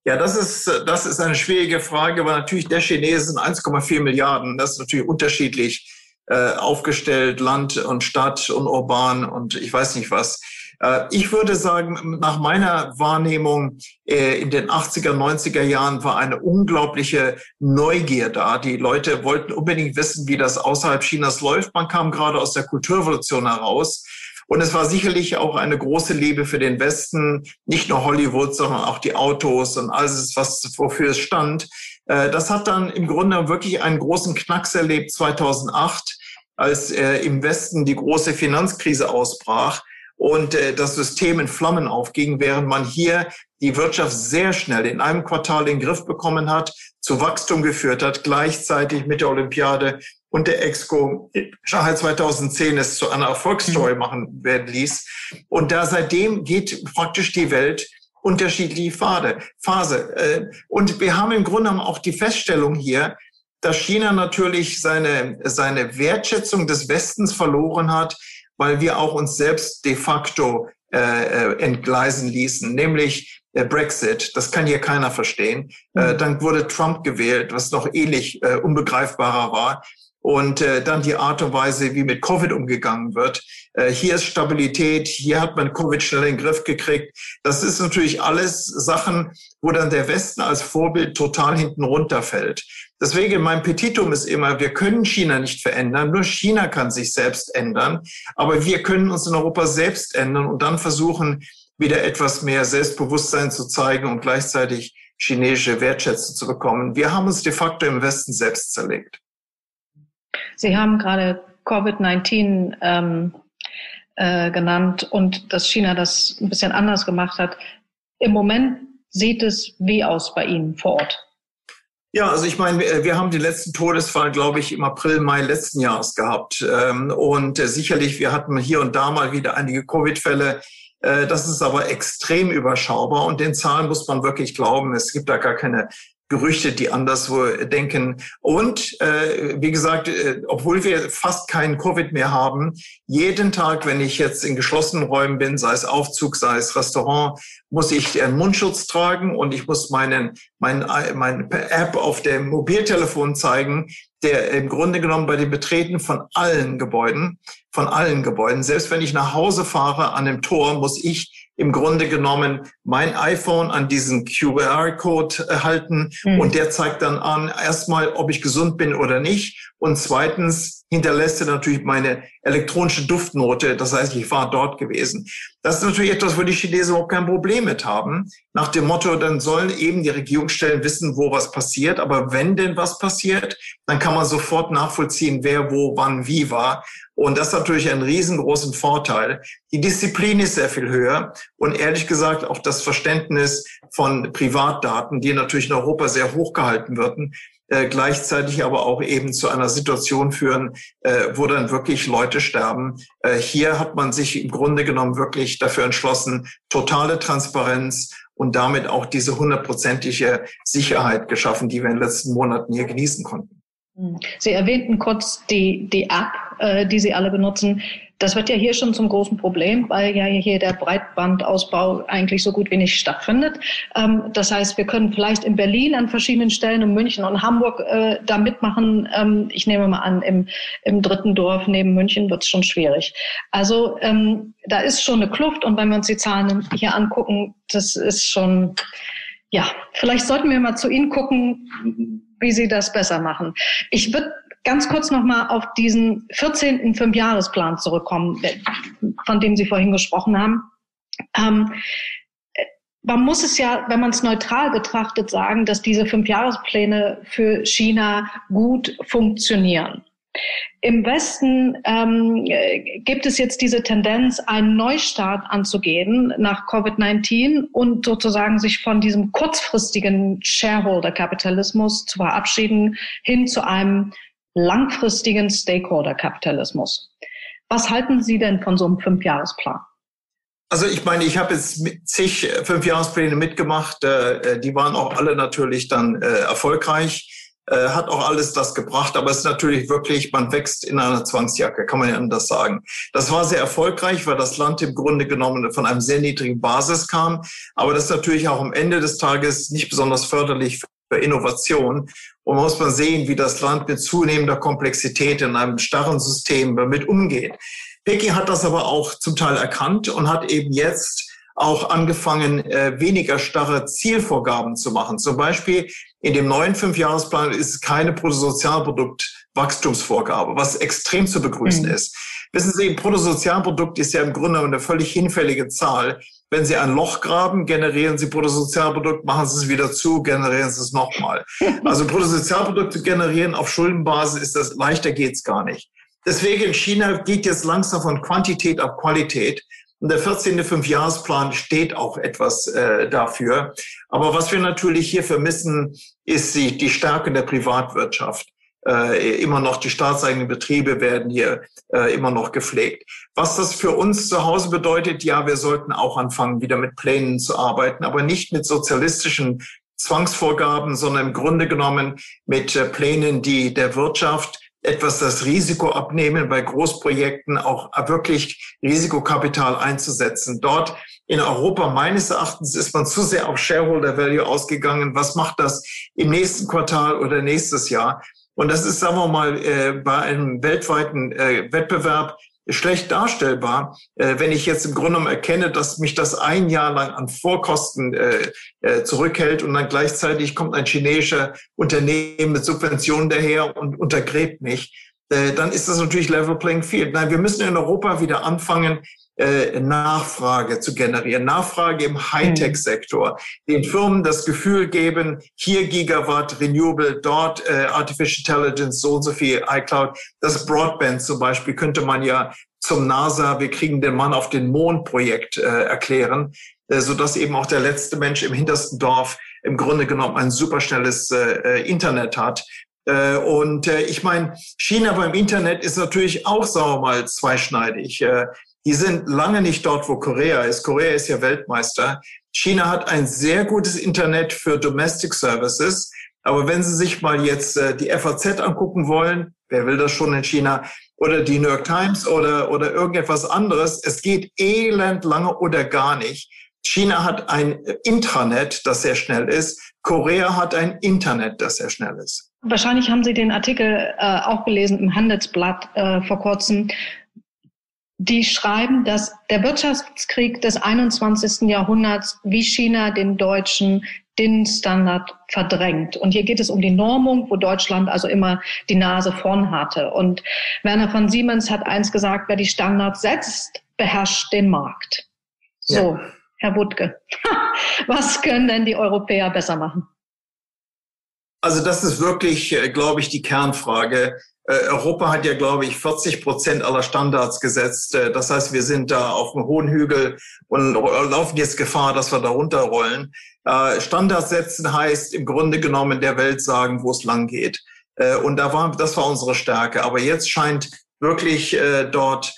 Ja, das ist, das ist eine schwierige Frage, weil natürlich der Chinesen 1,4 Milliarden, das ist natürlich unterschiedlich äh, aufgestellt, Land und Stadt und urban und ich weiß nicht was. Äh, ich würde sagen, nach meiner Wahrnehmung äh, in den 80er, 90er Jahren war eine unglaubliche Neugier da. Die Leute wollten unbedingt wissen, wie das außerhalb Chinas läuft. Man kam gerade aus der Kulturrevolution heraus. Und es war sicherlich auch eine große Liebe für den Westen, nicht nur Hollywood, sondern auch die Autos und alles, was wofür es stand. Äh, das hat dann im Grunde wirklich einen großen Knacks erlebt 2008, als äh, im Westen die große Finanzkrise ausbrach und äh, das System in Flammen aufging, während man hier die Wirtschaft sehr schnell in einem Quartal in den Griff bekommen hat, zu Wachstum geführt hat, gleichzeitig mit der Olympiade und der Expo Shanghai 2010 es zu einer Erfolgsstory mhm. machen werden ließ. Und da seitdem geht praktisch die Welt unterschiedliche Pfade, Phase. Äh, und wir haben im Grunde auch die Feststellung hier, dass China natürlich seine, seine Wertschätzung des Westens verloren hat, weil wir auch uns selbst de facto äh, äh entgleisen ließen, nämlich äh, Brexit. Das kann hier keiner verstehen. Äh, mhm. dann wurde Trump gewählt, was noch ähnlich äh, unbegreifbarer war. Und äh, dann die Art und Weise, wie mit Covid umgegangen wird. Äh, hier ist Stabilität, hier hat man Covid schnell in den Griff gekriegt. Das ist natürlich alles Sachen, wo dann der Westen als Vorbild total hinten runterfällt. Deswegen mein Petitum ist immer, wir können China nicht verändern, nur China kann sich selbst ändern, aber wir können uns in Europa selbst ändern und dann versuchen, wieder etwas mehr Selbstbewusstsein zu zeigen und gleichzeitig chinesische Wertschätzung zu bekommen. Wir haben uns de facto im Westen selbst zerlegt. Sie haben gerade Covid-19 ähm, äh, genannt und dass China das ein bisschen anders gemacht hat. Im Moment sieht es wie aus bei Ihnen vor Ort? Ja, also ich meine, wir haben den letzten Todesfall, glaube ich, im April, Mai letzten Jahres gehabt. Ähm, und äh, sicherlich, wir hatten hier und da mal wieder einige Covid-Fälle. Äh, das ist aber extrem überschaubar und den Zahlen muss man wirklich glauben. Es gibt da gar keine Gerüchte, die anderswo denken. Und äh, wie gesagt, äh, obwohl wir fast keinen Covid mehr haben, jeden Tag, wenn ich jetzt in geschlossenen Räumen bin, sei es Aufzug, sei es Restaurant, muss ich einen Mundschutz tragen und ich muss meinen mein, mein App auf dem Mobiltelefon zeigen, der im Grunde genommen bei dem Betreten von allen Gebäuden, von allen Gebäuden, selbst wenn ich nach Hause fahre an dem Tor, muss ich im Grunde genommen mein iPhone an diesen QR-Code halten mhm. und der zeigt dann an, erstmal, ob ich gesund bin oder nicht und zweitens hinterlässt er natürlich meine elektronische Duftnote. Das heißt, ich war dort gewesen. Das ist natürlich etwas, wo die Chinesen auch kein Problem mit haben. Nach dem Motto, dann sollen eben die Regierungsstellen wissen, wo was passiert. Aber wenn denn was passiert, dann kann man sofort nachvollziehen, wer wo, wann, wie war. Und das ist natürlich einen riesengroßen Vorteil. Die Disziplin ist sehr viel höher und ehrlich gesagt auch das Verständnis von Privatdaten, die natürlich in Europa sehr hoch gehalten werden, äh, gleichzeitig aber auch eben zu einer Situation führen, äh, wo dann wirklich Leute sterben. Äh, hier hat man sich im Grunde genommen wirklich dafür entschlossen, totale Transparenz und damit auch diese hundertprozentige Sicherheit geschaffen, die wir in den letzten Monaten hier genießen konnten. Sie erwähnten kurz die, die App, äh, die Sie alle benutzen. Das wird ja hier schon zum großen Problem, weil ja hier der Breitbandausbau eigentlich so gut wie nicht stattfindet. Ähm, das heißt, wir können vielleicht in Berlin an verschiedenen Stellen, in München und Hamburg äh, da mitmachen. Ähm, ich nehme mal an, im, im dritten Dorf neben München wird es schon schwierig. Also ähm, da ist schon eine Kluft und wenn wir uns die Zahlen hier angucken, das ist schon, ja, vielleicht sollten wir mal zu Ihnen gucken, wie Sie das besser machen. Ich würde ganz kurz nochmal auf diesen 14. Fünfjahresplan zurückkommen, von dem Sie vorhin gesprochen haben. Ähm, man muss es ja, wenn man es neutral betrachtet, sagen, dass diese Fünfjahrespläne für China gut funktionieren. Im Westen ähm, gibt es jetzt diese Tendenz, einen Neustart anzugehen nach Covid-19 und sozusagen sich von diesem kurzfristigen Shareholder-Kapitalismus zu verabschieden hin zu einem langfristigen Stakeholder-Kapitalismus. Was halten Sie denn von so einem Fünfjahresplan? Also ich meine, ich habe jetzt zig Fünfjahrespläne mitgemacht. Äh, die waren auch alle natürlich dann äh, erfolgreich. Äh, hat auch alles das gebracht, aber es ist natürlich wirklich, man wächst in einer Zwangsjacke, kann man ja anders sagen. Das war sehr erfolgreich, weil das Land im Grunde genommen von einem sehr niedrigen Basis kam, aber das ist natürlich auch am Ende des Tages nicht besonders förderlich für Innovation. Und muss man sehen, wie das Land mit zunehmender Komplexität in einem starren System damit umgeht. Peking hat das aber auch zum Teil erkannt und hat eben jetzt auch angefangen, äh, weniger starre Zielvorgaben zu machen. Zum Beispiel in dem neuen Fünfjahresplan ist es keine Bruttosozialprodukt-Wachstumsvorgabe, was extrem zu begrüßen mhm. ist. Wissen Sie, Bruttosozialprodukt ist ja im Grunde eine völlig hinfällige Zahl. Wenn Sie ein Loch graben, generieren Sie Bruttosozialprodukt, machen Sie es wieder zu, generieren Sie es nochmal. Also Bruttosozialprodukt zu generieren auf Schuldenbasis ist das, leichter geht's gar nicht. Deswegen China geht jetzt langsam von Quantität auf Qualität. Und der 14. Fünfjahresplan steht auch etwas äh, dafür. Aber was wir natürlich hier vermissen, ist die, die Stärke der Privatwirtschaft. Äh, immer noch die staatseigenen Betriebe werden hier äh, immer noch gepflegt. Was das für uns zu Hause bedeutet, ja, wir sollten auch anfangen, wieder mit Plänen zu arbeiten, aber nicht mit sozialistischen Zwangsvorgaben, sondern im Grunde genommen mit äh, Plänen, die der Wirtschaft etwas das Risiko abnehmen, bei Großprojekten auch wirklich Risikokapital einzusetzen. Dort in Europa meines Erachtens ist man zu sehr auf Shareholder Value ausgegangen. Was macht das im nächsten Quartal oder nächstes Jahr? Und das ist, sagen wir mal, äh, bei einem weltweiten äh, Wettbewerb schlecht darstellbar, äh, wenn ich jetzt im Grunde genommen erkenne, dass mich das ein Jahr lang an Vorkosten zurückhält und dann gleichzeitig kommt ein chinesischer Unternehmen mit Subventionen daher und untergräbt mich, dann ist das natürlich Level Playing Field. Nein, wir müssen in Europa wieder anfangen, äh, Nachfrage zu generieren, Nachfrage im Hightech-Sektor, den Firmen das Gefühl geben, hier Gigawatt Renewable, dort äh, Artificial Intelligence, so und so viel iCloud. Das Broadband zum Beispiel könnte man ja zum NASA, wir kriegen den Mann auf den Mond-Projekt äh, erklären, äh, so dass eben auch der letzte Mensch im hintersten Dorf im Grunde genommen ein superschnelles äh, Internet hat. Äh, und äh, ich meine, China beim Internet ist natürlich auch, sagen wir mal, zweischneidig. Äh, die sind lange nicht dort, wo Korea ist. Korea ist ja Weltmeister. China hat ein sehr gutes Internet für Domestic Services. Aber wenn Sie sich mal jetzt äh, die FAZ angucken wollen, wer will das schon in China, oder die New York Times oder, oder irgendetwas anderes, es geht elend lange oder gar nicht. China hat ein Intranet, das sehr schnell ist. Korea hat ein Internet, das sehr schnell ist. Wahrscheinlich haben Sie den Artikel äh, auch gelesen im Handelsblatt äh, vor kurzem die schreiben, dass der Wirtschaftskrieg des 21. Jahrhunderts wie China den deutschen den Standard verdrängt. Und hier geht es um die Normung, wo Deutschland also immer die Nase vorn hatte. Und Werner von Siemens hat eins gesagt, wer die Standards setzt, beherrscht den Markt. So, ja. Herr Wuttke, was können denn die Europäer besser machen? Also das ist wirklich, äh, glaube ich, die Kernfrage. Äh, Europa hat ja, glaube ich, 40 Prozent aller Standards gesetzt. Äh, das heißt, wir sind da auf einem hohen Hügel und laufen jetzt Gefahr, dass wir da runterrollen. Äh, Standards setzen heißt im Grunde genommen der Welt sagen, wo es lang geht. Und da war, das war unsere Stärke. Aber jetzt scheint wirklich dort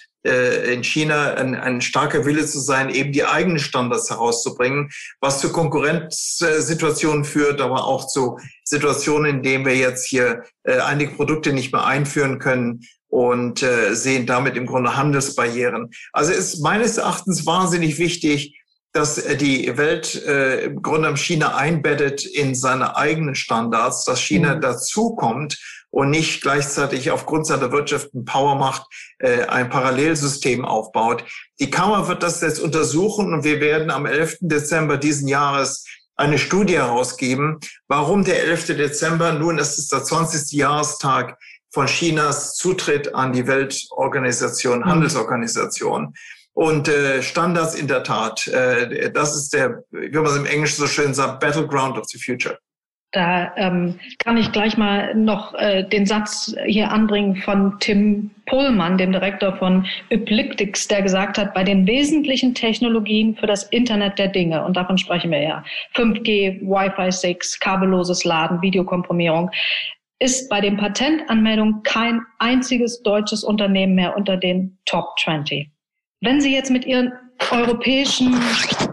in China ein, ein starker Wille zu sein, eben die eigenen Standards herauszubringen, was zu Konkurrenzsituationen führt, aber auch zu Situationen, in denen wir jetzt hier äh, einige Produkte nicht mehr einführen können und äh, sehen damit im Grunde Handelsbarrieren. Also ist meines Erachtens wahnsinnig wichtig, dass die Welt äh, im Grunde China einbettet in seine eigenen Standards, dass China mhm. dazukommt und nicht gleichzeitig aufgrund seiner Wirtschaft ein Powermacht äh, ein Parallelsystem aufbaut. Die Kammer wird das jetzt untersuchen und wir werden am 11. Dezember diesen Jahres eine Studie herausgeben, warum der 11. Dezember, nun das ist der 20. Jahrestag von Chinas Zutritt an die Weltorganisation, mhm. Handelsorganisation. Und äh, Standards in der Tat, äh, das ist der, wie man es im Englischen so schön sagt, Battleground of the Future. Da ähm, kann ich gleich mal noch äh, den Satz hier anbringen von Tim Pohlmann, dem Direktor von Eplyptics, der gesagt hat, bei den wesentlichen Technologien für das Internet der Dinge, und davon sprechen wir ja, 5G, Wi-Fi 6, kabelloses Laden, Videokomprimierung, ist bei den Patentanmeldungen kein einziges deutsches Unternehmen mehr unter den Top 20. Wenn Sie jetzt mit Ihren europäischen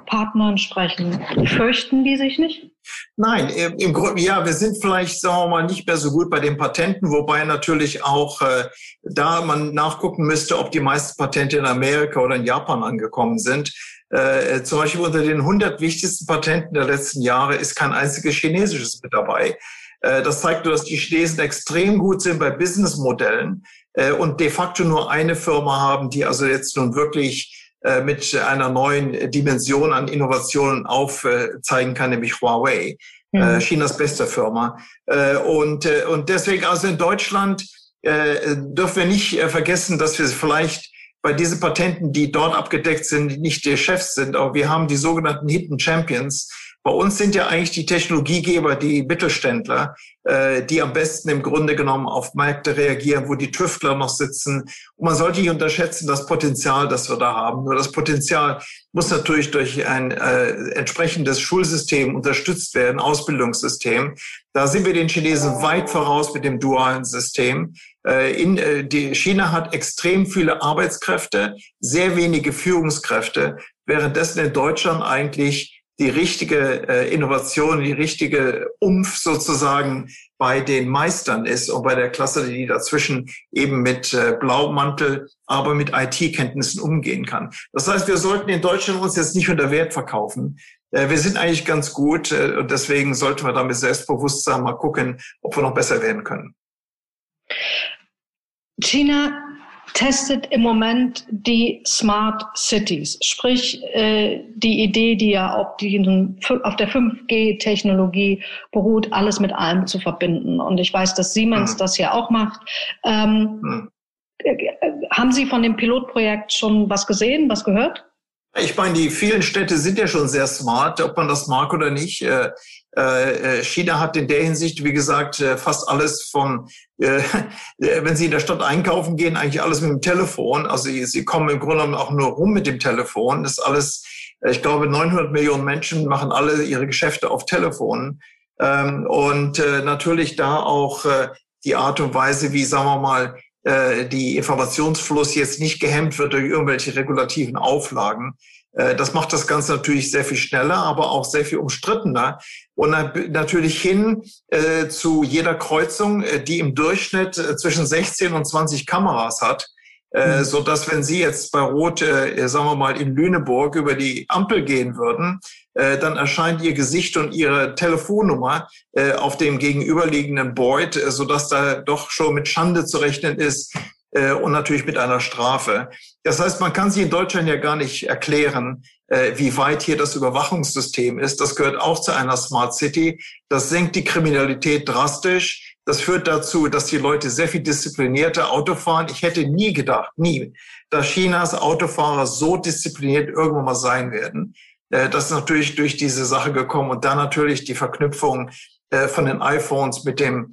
Partnern sprechen, fürchten die sich nicht? Nein, im Grunde, ja, wir sind vielleicht, sagen wir mal, nicht mehr so gut bei den Patenten, wobei natürlich auch äh, da man nachgucken müsste, ob die meisten Patente in Amerika oder in Japan angekommen sind. Äh, zum Beispiel unter den 100 wichtigsten Patenten der letzten Jahre ist kein einziges chinesisches mit dabei. Äh, das zeigt nur, dass die Chinesen extrem gut sind bei Businessmodellen äh, und de facto nur eine Firma haben, die also jetzt nun wirklich äh, mit einer neuen Dimension an Innovationen aufzeigen kann, nämlich Huawei, mhm. Chinas beste Firma. Äh, und, und deswegen, also in Deutschland dürfen wir nicht vergessen, dass wir vielleicht bei diesen Patenten, die dort abgedeckt sind, nicht die Chefs sind, aber wir haben die sogenannten Hidden Champions, bei uns sind ja eigentlich die Technologiegeber die Mittelständler, äh, die am besten im Grunde genommen auf Märkte reagieren, wo die Tüftler noch sitzen. Und man sollte nicht unterschätzen das Potenzial, das wir da haben. Nur das Potenzial muss natürlich durch ein äh, entsprechendes Schulsystem unterstützt werden, Ausbildungssystem. Da sind wir den Chinesen weit voraus mit dem dualen System. Äh, in, äh, die China hat extrem viele Arbeitskräfte, sehr wenige Führungskräfte, währenddessen in Deutschland eigentlich die richtige äh, Innovation, die richtige Umf sozusagen bei den Meistern ist und bei der Klasse, die dazwischen eben mit äh, Blaumantel, aber mit IT-Kenntnissen umgehen kann. Das heißt, wir sollten in Deutschland uns jetzt nicht unter Wert verkaufen. Äh, wir sind eigentlich ganz gut äh, und deswegen sollten wir damit Selbstbewusstsein mal gucken, ob wir noch besser werden können. China testet im Moment die Smart Cities, sprich äh, die Idee, die ja auf, diesen, auf der 5G-Technologie beruht, alles mit allem zu verbinden. Und ich weiß, dass Siemens mhm. das ja auch macht. Ähm, mhm. äh, haben Sie von dem Pilotprojekt schon was gesehen, was gehört? Ich meine, die vielen Städte sind ja schon sehr smart, ob man das mag oder nicht. Äh, äh, China hat in der Hinsicht, wie gesagt, äh, fast alles von, wenn Sie in der Stadt einkaufen gehen, eigentlich alles mit dem Telefon. Also Sie kommen im Grunde genommen auch nur rum mit dem Telefon. Das ist alles, ich glaube, 900 Millionen Menschen machen alle ihre Geschäfte auf Telefon. Ähm, und natürlich da auch die Art und Weise, wie, sagen wir mal, die Informationsfluss jetzt nicht gehemmt wird durch irgendwelche regulativen Auflagen. Äh, das macht das Ganze natürlich sehr viel schneller, aber auch sehr viel umstrittener. Und natürlich hin äh, zu jeder Kreuzung, äh, die im Durchschnitt zwischen 16 und 20 Kameras hat. Äh, mhm. so dass wenn Sie jetzt bei Rot, äh, sagen wir mal, in Lüneburg über die Ampel gehen würden, äh, dann erscheint Ihr Gesicht und Ihre Telefonnummer auf dem gegenüberliegenden Board, so dass da doch schon mit Schande zu rechnen ist äh, und natürlich mit einer Strafe. Das heißt, man kann sich in Deutschland ja gar nicht erklären, äh, wie weit hier das Überwachungssystem ist. Das gehört auch zu einer Smart City. Das senkt die Kriminalität drastisch. Das führt dazu, dass die Leute sehr viel disziplinierter Auto fahren. Ich hätte nie gedacht, nie, dass Chinas Autofahrer so diszipliniert irgendwann mal sein werden. Äh, das ist natürlich durch diese Sache gekommen und dann natürlich die Verknüpfung äh, von den iPhones mit dem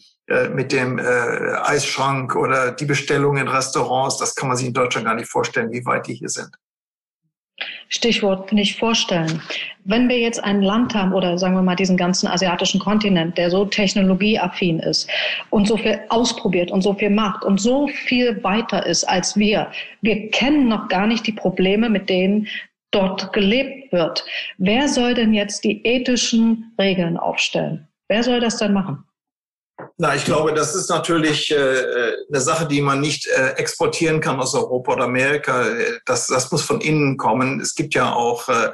mit dem Eisschrank oder die Bestellung in Restaurants. Das kann man sich in Deutschland gar nicht vorstellen, wie weit die hier sind. Stichwort nicht vorstellen. Wenn wir jetzt ein Land haben oder sagen wir mal diesen ganzen asiatischen Kontinent, der so technologieaffin ist und so viel ausprobiert und so viel macht und so viel weiter ist als wir, wir kennen noch gar nicht die Probleme, mit denen dort gelebt wird. Wer soll denn jetzt die ethischen Regeln aufstellen? Wer soll das dann machen? Na, ich glaube, das ist natürlich äh, äh, eine Sache, die man nicht äh, exportieren kann aus Europa oder Amerika. Das, das muss von innen kommen. Es gibt ja auch äh,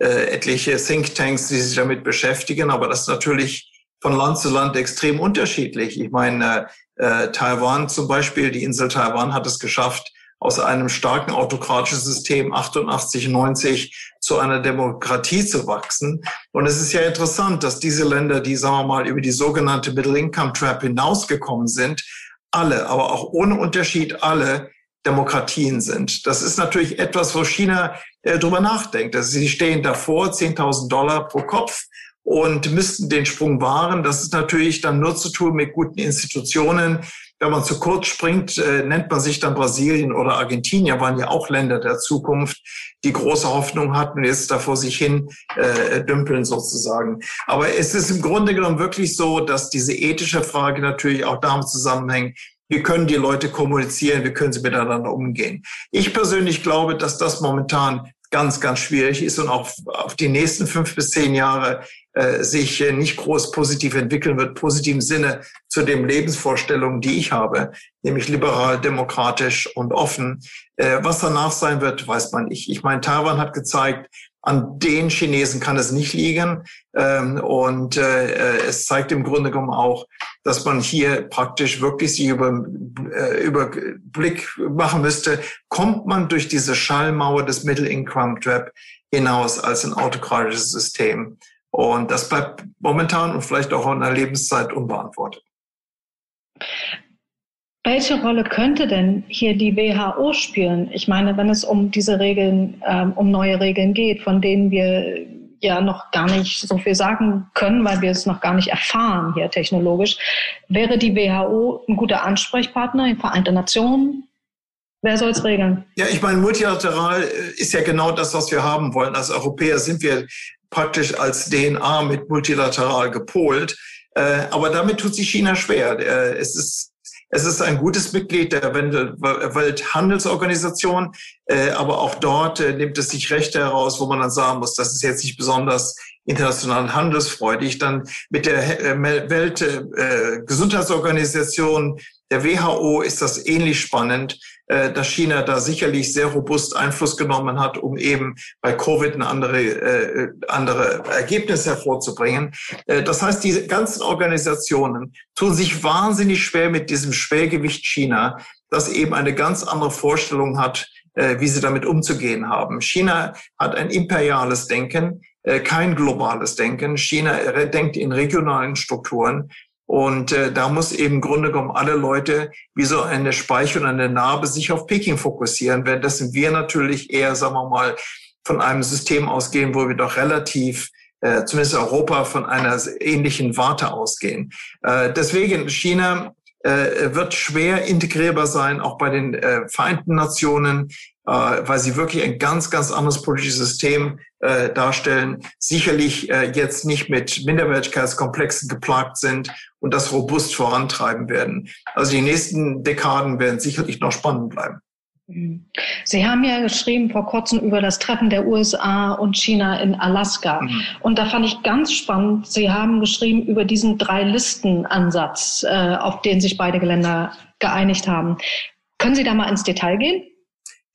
äh, etliche Thinktanks, die sich damit beschäftigen, aber das ist natürlich von Land zu Land extrem unterschiedlich. Ich meine, äh, Taiwan zum Beispiel, die Insel Taiwan hat es geschafft, aus einem starken autokratischen System 88, 90 zu einer Demokratie zu wachsen. Und es ist ja interessant, dass diese Länder, die, sagen wir mal, über die sogenannte Middle-Income-Trap hinausgekommen sind, alle, aber auch ohne Unterschied alle Demokratien sind. Das ist natürlich etwas, wo China äh, drüber nachdenkt. Also sie stehen davor, 10.000 Dollar pro Kopf und müssten den Sprung wahren. Das ist natürlich dann nur zu tun mit guten Institutionen, wenn man zu kurz springt, äh, nennt man sich dann Brasilien oder Argentinien, waren ja auch Länder der Zukunft, die große Hoffnung hatten, jetzt da vor sich hin äh, dümpeln sozusagen. Aber es ist im Grunde genommen wirklich so, dass diese ethische Frage natürlich auch damit zusammenhängt, wie können die Leute kommunizieren, wie können sie miteinander umgehen. Ich persönlich glaube, dass das momentan ganz, ganz schwierig ist und auch auf die nächsten fünf bis zehn Jahre äh, sich äh, nicht groß positiv entwickeln wird, positiven Sinne zu den Lebensvorstellungen, die ich habe, nämlich liberal, demokratisch und offen. Äh, was danach sein wird, weiß man nicht. Ich meine, Taiwan hat gezeigt, an den Chinesen kann es nicht liegen. Ähm, und es zeigt im Grunde genommen auch, dass man hier praktisch wirklich sich über, über Blick machen müsste, kommt man durch diese Schallmauer des Middle Income Trap hinaus als ein autokratisches System. Und das bleibt momentan und vielleicht auch in der Lebenszeit unbeantwortet. Welche Rolle könnte denn hier die WHO spielen? Ich meine, wenn es um diese Regeln, ähm, um neue Regeln geht, von denen wir ja noch gar nicht so viel sagen können, weil wir es noch gar nicht erfahren hier technologisch, wäre die WHO ein guter Ansprechpartner in Vereinte Nationen? Wer soll es regeln? Ja, ich meine, multilateral ist ja genau das, was wir haben wollen. Als Europäer sind wir praktisch als DNA mit multilateral gepolt. Äh, aber damit tut sich China schwer. Äh, es ist es ist ein gutes Mitglied der Welthandelsorganisation, äh, aber auch dort nimmt es sich Rechte heraus, wo man dann sagen muss, das ist jetzt nicht besonders international handelsfreudig. Dann mit der Weltgesundheitsorganisation, der WHO ist das ähnlich spannend. Äh, dass China da sicherlich sehr robust Einfluss genommen hat, um eben bei Covid ein andere, äh, andere Ergebnis hervorzubringen. Äh, das heißt, diese ganzen Organisationen tun sich wahnsinnig schwer mit diesem Schwergewicht China, das eben eine ganz andere Vorstellung hat, äh, wie sie damit umzugehen haben. China hat ein imperiales Denken, äh, kein globales Denken. China denkt in regionalen Strukturen. Und äh, da muss eben im Grunde genommen alle Leute wie so eine Speiche und eine Narbe sich auf Peking fokussieren, währenddessen wir natürlich eher, sagen wir mal, von einem System ausgehen, wo wir doch relativ äh, zumindest Europa von einer ähnlichen Warte ausgehen. Äh, deswegen China äh, wird schwer integrierbar sein, auch bei den äh, Vereinten Nationen, weil sie wirklich ein ganz, ganz anderes politisches System äh, darstellen, sicherlich äh, jetzt nicht mit Minderwertigkeitskomplexen geplagt sind und das robust vorantreiben werden. Also die nächsten Dekaden werden sicherlich noch spannend bleiben. Mhm. Sie haben ja geschrieben vor kurzem über das Treffen der USA und China in Alaska. Mhm. Und da fand ich ganz spannend, Sie haben geschrieben über diesen Drei-Listen-Ansatz, äh, auf den sich beide Länder geeinigt haben. Können Sie da mal ins Detail gehen?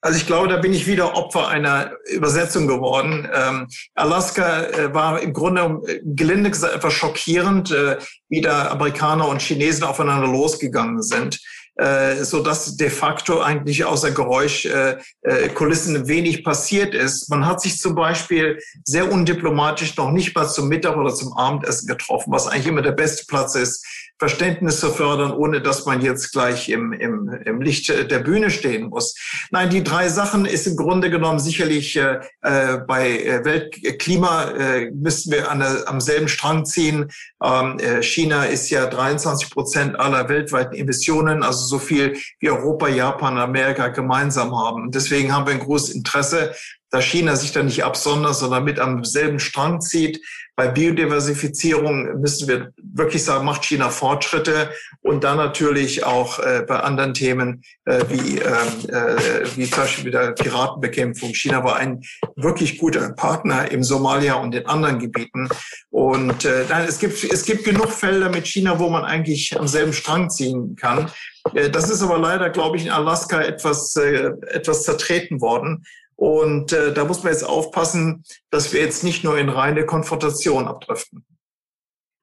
Also ich glaube, da bin ich wieder Opfer einer Übersetzung geworden. Ähm, Alaska äh, war im Grunde äh, gelinde gesagt etwas schockierend, äh, wie da Amerikaner und Chinesen aufeinander losgegangen sind äh, so dass de facto eigentlich außer Geräuschkulissen äh, wenig passiert ist. Man hat sich zum Beispiel sehr undiplomatisch noch nicht mal zum Mittag oder zum Abendessen getroffen, was eigentlich immer der beste Platz ist, Verständnis zu fördern, ohne dass man jetzt gleich im, im, im Licht der Bühne stehen muss. Nein, die drei Sachen ist im Grunde genommen sicherlich äh, äh bei Weltklima äh, müssten wir an der, am selben Strang ziehen. Ähm, äh, China ist ja 23 Prozent aller weltweiten Emissionen, also so viel wie Europa, Japan, Amerika gemeinsam haben. Deswegen haben wir ein großes Interesse, dass China sich da nicht absondert, sondern mit am selben Strang zieht. Bei Biodiversifizierung müssen wir wirklich sagen, macht China Fortschritte und dann natürlich auch äh, bei anderen Themen äh, wie, ähm, äh, wie zum Beispiel der Piratenbekämpfung. China war ein wirklich guter Partner im Somalia und in anderen Gebieten. Und äh, nein, es gibt, es gibt genug Felder mit China, wo man eigentlich am selben Strang ziehen kann. Äh, das ist aber leider, glaube ich, in Alaska etwas, äh, etwas zertreten worden. Und äh, da muss man jetzt aufpassen, dass wir jetzt nicht nur in reine Konfrontation abdriften.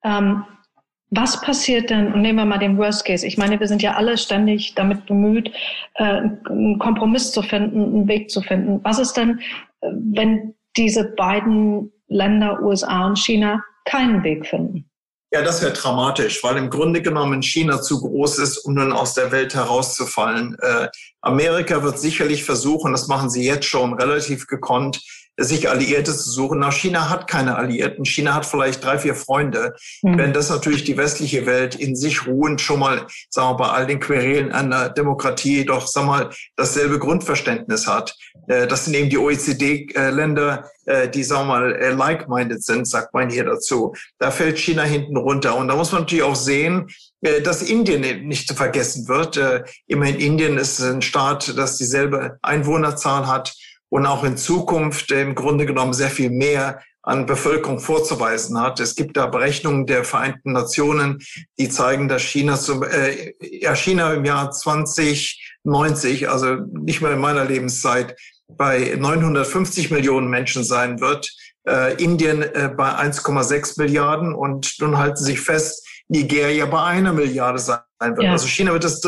Ähm, was passiert denn, und nehmen wir mal den Worst Case, ich meine, wir sind ja alle ständig damit bemüht, äh, einen Kompromiss zu finden, einen Weg zu finden. Was ist denn, äh, wenn diese beiden Länder, USA und China, keinen Weg finden? Ja, das wäre dramatisch, weil im Grunde genommen China zu groß ist, um nun aus der Welt herauszufallen. Äh, Amerika wird sicherlich versuchen, das machen sie jetzt schon relativ gekonnt, sich Alliierte zu suchen. Na, China hat keine Alliierten. China hat vielleicht drei, vier Freunde. Mhm. Wenn das natürlich die westliche Welt in sich ruhend schon mal, sagen wir, bei all den Querelen einer Demokratie doch, sagen wir mal, dasselbe Grundverständnis hat. Äh, das sind eben die OECD-Länder, äh, die, sagen wir mal, äh, like-minded sind, sagt man hier dazu. Da fällt China hinten runter. Und da muss man natürlich auch sehen, dass Indien nicht zu vergessen wird. Immerhin Indien ist ein Staat, das dieselbe Einwohnerzahl hat und auch in Zukunft im Grunde genommen sehr viel mehr an Bevölkerung vorzuweisen hat. Es gibt da Berechnungen der Vereinten Nationen, die zeigen, dass China, zum, äh, ja, China im Jahr 2090, also nicht mehr in meiner Lebenszeit, bei 950 Millionen Menschen sein wird, äh, Indien äh, bei 1,6 Milliarden und nun halten sich fest, Nigeria bei einer Milliarde sein wird. Ja. Also China wird das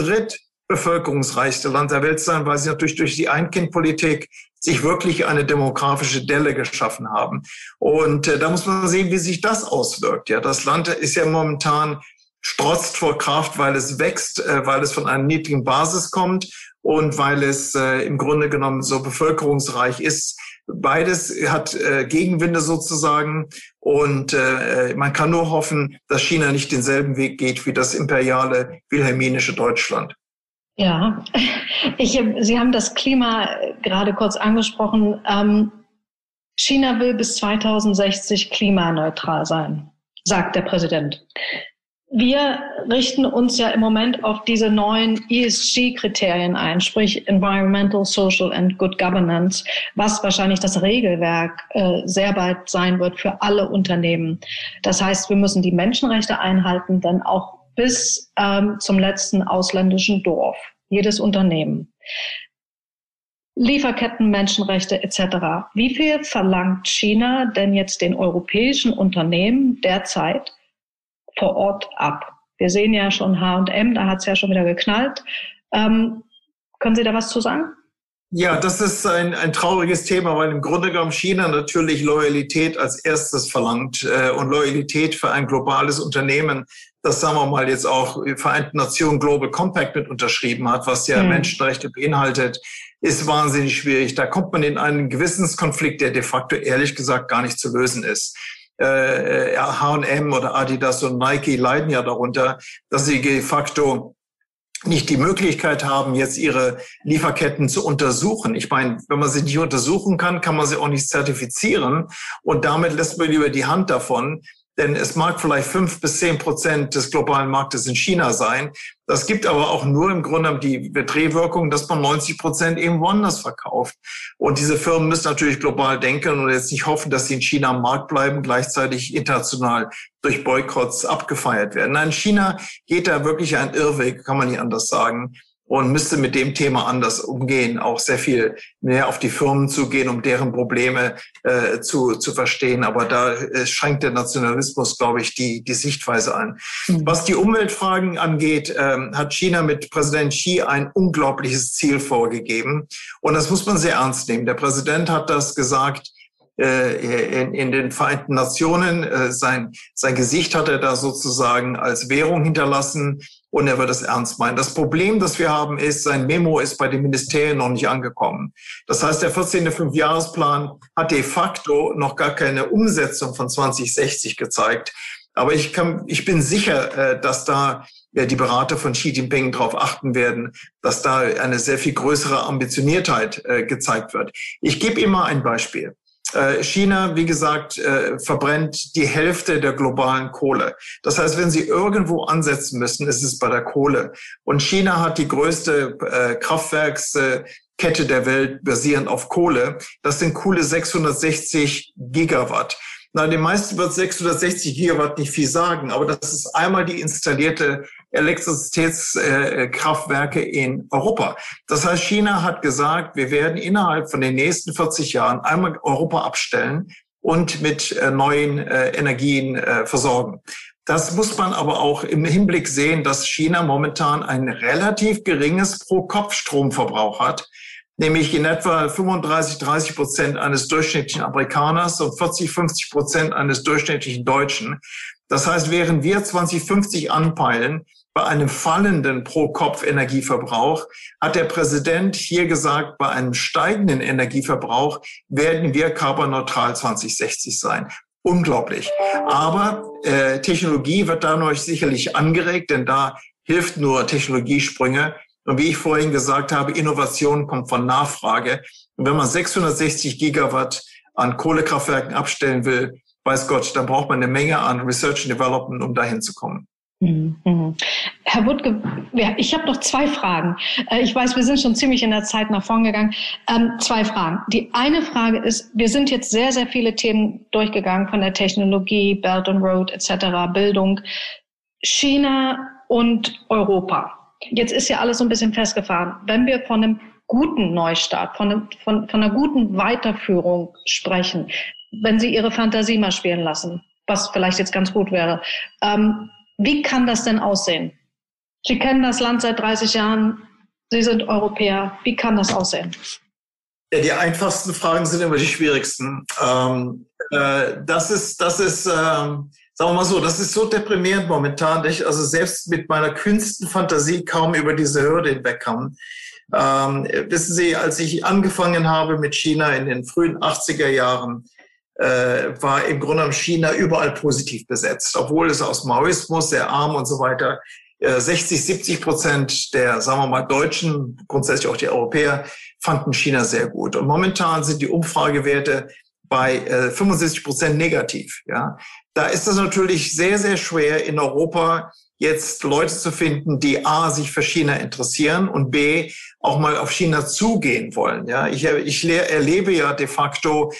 drittbevölkerungsreichste Land der Welt sein, weil sie natürlich durch die Ein-Kind-Politik sich wirklich eine demografische Delle geschaffen haben. Und äh, da muss man sehen, wie sich das auswirkt. Ja, das Land ist ja momentan strotzt vor Kraft, weil es wächst, äh, weil es von einer niedrigen Basis kommt und weil es äh, im Grunde genommen so bevölkerungsreich ist. Beides hat äh, Gegenwinde sozusagen und äh, man kann nur hoffen, dass China nicht denselben Weg geht wie das imperiale wilhelminische Deutschland. Ja, ich, Sie haben das Klima gerade kurz angesprochen. Ähm, China will bis 2060 klimaneutral sein, sagt der Präsident. Wir richten uns ja im Moment auf diese neuen ESG-Kriterien ein, sprich Environmental, Social and Good Governance, was wahrscheinlich das Regelwerk äh, sehr bald sein wird für alle Unternehmen. Das heißt, wir müssen die Menschenrechte einhalten, dann auch bis ähm, zum letzten ausländischen Dorf, jedes Unternehmen. Lieferketten, Menschenrechte etc. Wie viel verlangt China denn jetzt den europäischen Unternehmen derzeit vor Ort ab? Wir sehen ja schon H&M, da hat es ja schon wieder geknallt. Ähm, können Sie da was zu sagen? Ja, das ist ein, ein trauriges Thema, weil im Grunde genommen China natürlich Loyalität als erstes verlangt äh, und Loyalität für ein globales Unternehmen, das sagen wir mal jetzt auch die Vereinten Nationen Global Compact mit unterschrieben hat, was ja mhm. Menschenrechte beinhaltet, ist wahnsinnig schwierig. Da kommt man in einen Gewissenskonflikt, der de facto ehrlich gesagt gar nicht zu lösen ist. H&M oder Adidas und Nike leiden ja darunter, dass sie de facto nicht die Möglichkeit haben, jetzt ihre Lieferketten zu untersuchen. Ich meine, wenn man sie nicht untersuchen kann, kann man sie auch nicht zertifizieren. Und damit lässt man lieber die Hand davon. Denn es mag vielleicht fünf bis zehn Prozent des globalen Marktes in China sein. Das gibt aber auch nur im Grunde die Drehwirkung, dass man 90 Prozent eben woanders verkauft. Und diese Firmen müssen natürlich global denken und jetzt nicht hoffen, dass sie in China am Markt bleiben, gleichzeitig international durch Boykotts abgefeiert werden. Nein, China geht da wirklich ein Irrweg, kann man nicht anders sagen und müsste mit dem Thema anders umgehen, auch sehr viel mehr auf die Firmen zugehen, um deren Probleme äh, zu, zu verstehen. Aber da äh, schränkt der Nationalismus, glaube ich, die, die Sichtweise an. Mhm. Was die Umweltfragen angeht, ähm, hat China mit Präsident Xi ein unglaubliches Ziel vorgegeben. Und das muss man sehr ernst nehmen. Der Präsident hat das gesagt, äh, in, in den Vereinten Nationen. Äh, sein, sein Gesicht hat er da sozusagen als Währung hinterlassen und er wird es ernst meinen. Das Problem, das wir haben, ist, sein Memo ist bei den Ministerien noch nicht angekommen. Das heißt, der 14. Fünfjahresplan hat de facto noch gar keine Umsetzung von 2060 gezeigt. Aber ich, kann, ich bin sicher, äh, dass da die Berater von Xi Jinping darauf achten werden, dass da eine sehr viel größere Ambitioniertheit gezeigt wird. Ich gebe immer ein Beispiel. Äh, China, wie gesagt, äh, verbrennt die Hälfte der globalen Kohle. Das heißt, wenn Sie irgendwo ansetzen müssen, ist es bei der Kohle. Und China hat die größte äh, Kraftwerkskette der Welt basierend auf Kohle. Das sind coole 660 Gigawatt. Na, den meisten wird 660 Gigawatt nicht viel sagen, aber das ist einmal die installierte Elektrizitätskraftwerke in Europa. Das heißt, China hat gesagt, wir werden innerhalb von den nächsten 40 Jahren einmal Europa abstellen und mit äh, neuen äh, Energien äh, versorgen. Das muss man aber auch im Hinblick sehen, dass China momentan ein relativ geringes Pro-Kopf-Stromverbrauch hat nämlich in etwa 35, 30 Prozent eines durchschnittlichen Amerikaners und 40, 50 Prozent eines durchschnittlichen Deutschen. Das heißt, während wir 2050 anpeilen, bei einem fallenden Pro-Kopf-Energieverbrauch hat der Präsident hier gesagt, bei einem steigenden Energieverbrauch werden wir carbonneutral 2060 sein. Unglaublich. Aber äh, Technologie wird dadurch sicherlich angeregt, denn da hilft nur Technologiesprünge. Und wie ich vorhin gesagt habe, Innovation kommt von Nachfrage. Und wenn man 660 Gigawatt an Kohlekraftwerken abstellen will, weiß Gott, dann braucht man eine Menge an Research and Development, um dahin zu kommen. Mhm, mhm. Herr Wuttke, ich habe noch zwei Fragen. Äh, ich weiß, wir sind schon ziemlich in der Zeit nach vorn gegangen. Ähm, zwei Fragen. Die eine Frage ist, wir sind jetzt sehr, sehr viele Themen durchgegangen von der Technologie, Belt and Road etc., Bildung, China und Europa. Jetzt ist ja alles so ein bisschen festgefahren. Wenn wir von einem guten Neustart, von, einem, von, von einer guten Weiterführung sprechen, wenn Sie Ihre Fantasie mal spielen lassen, was vielleicht jetzt ganz gut wäre, ähm, wie kann das denn aussehen? Sie kennen das Land seit 30 Jahren, Sie sind Europäer. Wie kann das aussehen? Ja, die einfachsten Fragen sind immer die schwierigsten. Ähm, äh, das ist, das ist ähm, sagen wir mal so, das ist so deprimierend momentan, dass ich also selbst mit meiner kühnsten Fantasie kaum über diese Hürde hinwegkam. Ähm, wissen Sie, als ich angefangen habe mit China in den frühen 80er Jahren, äh, war im Grunde genommen China überall positiv besetzt, obwohl es aus Maoismus, sehr arm und so weiter, äh, 60, 70 Prozent der, sagen wir mal, Deutschen, grundsätzlich auch die Europäer, fanden China sehr gut. Und momentan sind die Umfragewerte bei äh, 75 Prozent negativ. Ja, da ist es natürlich sehr, sehr schwer in Europa jetzt Leute zu finden, die A, sich für China interessieren und B, auch mal auf China zugehen wollen. Ja, ich, ich erlebe ja de facto,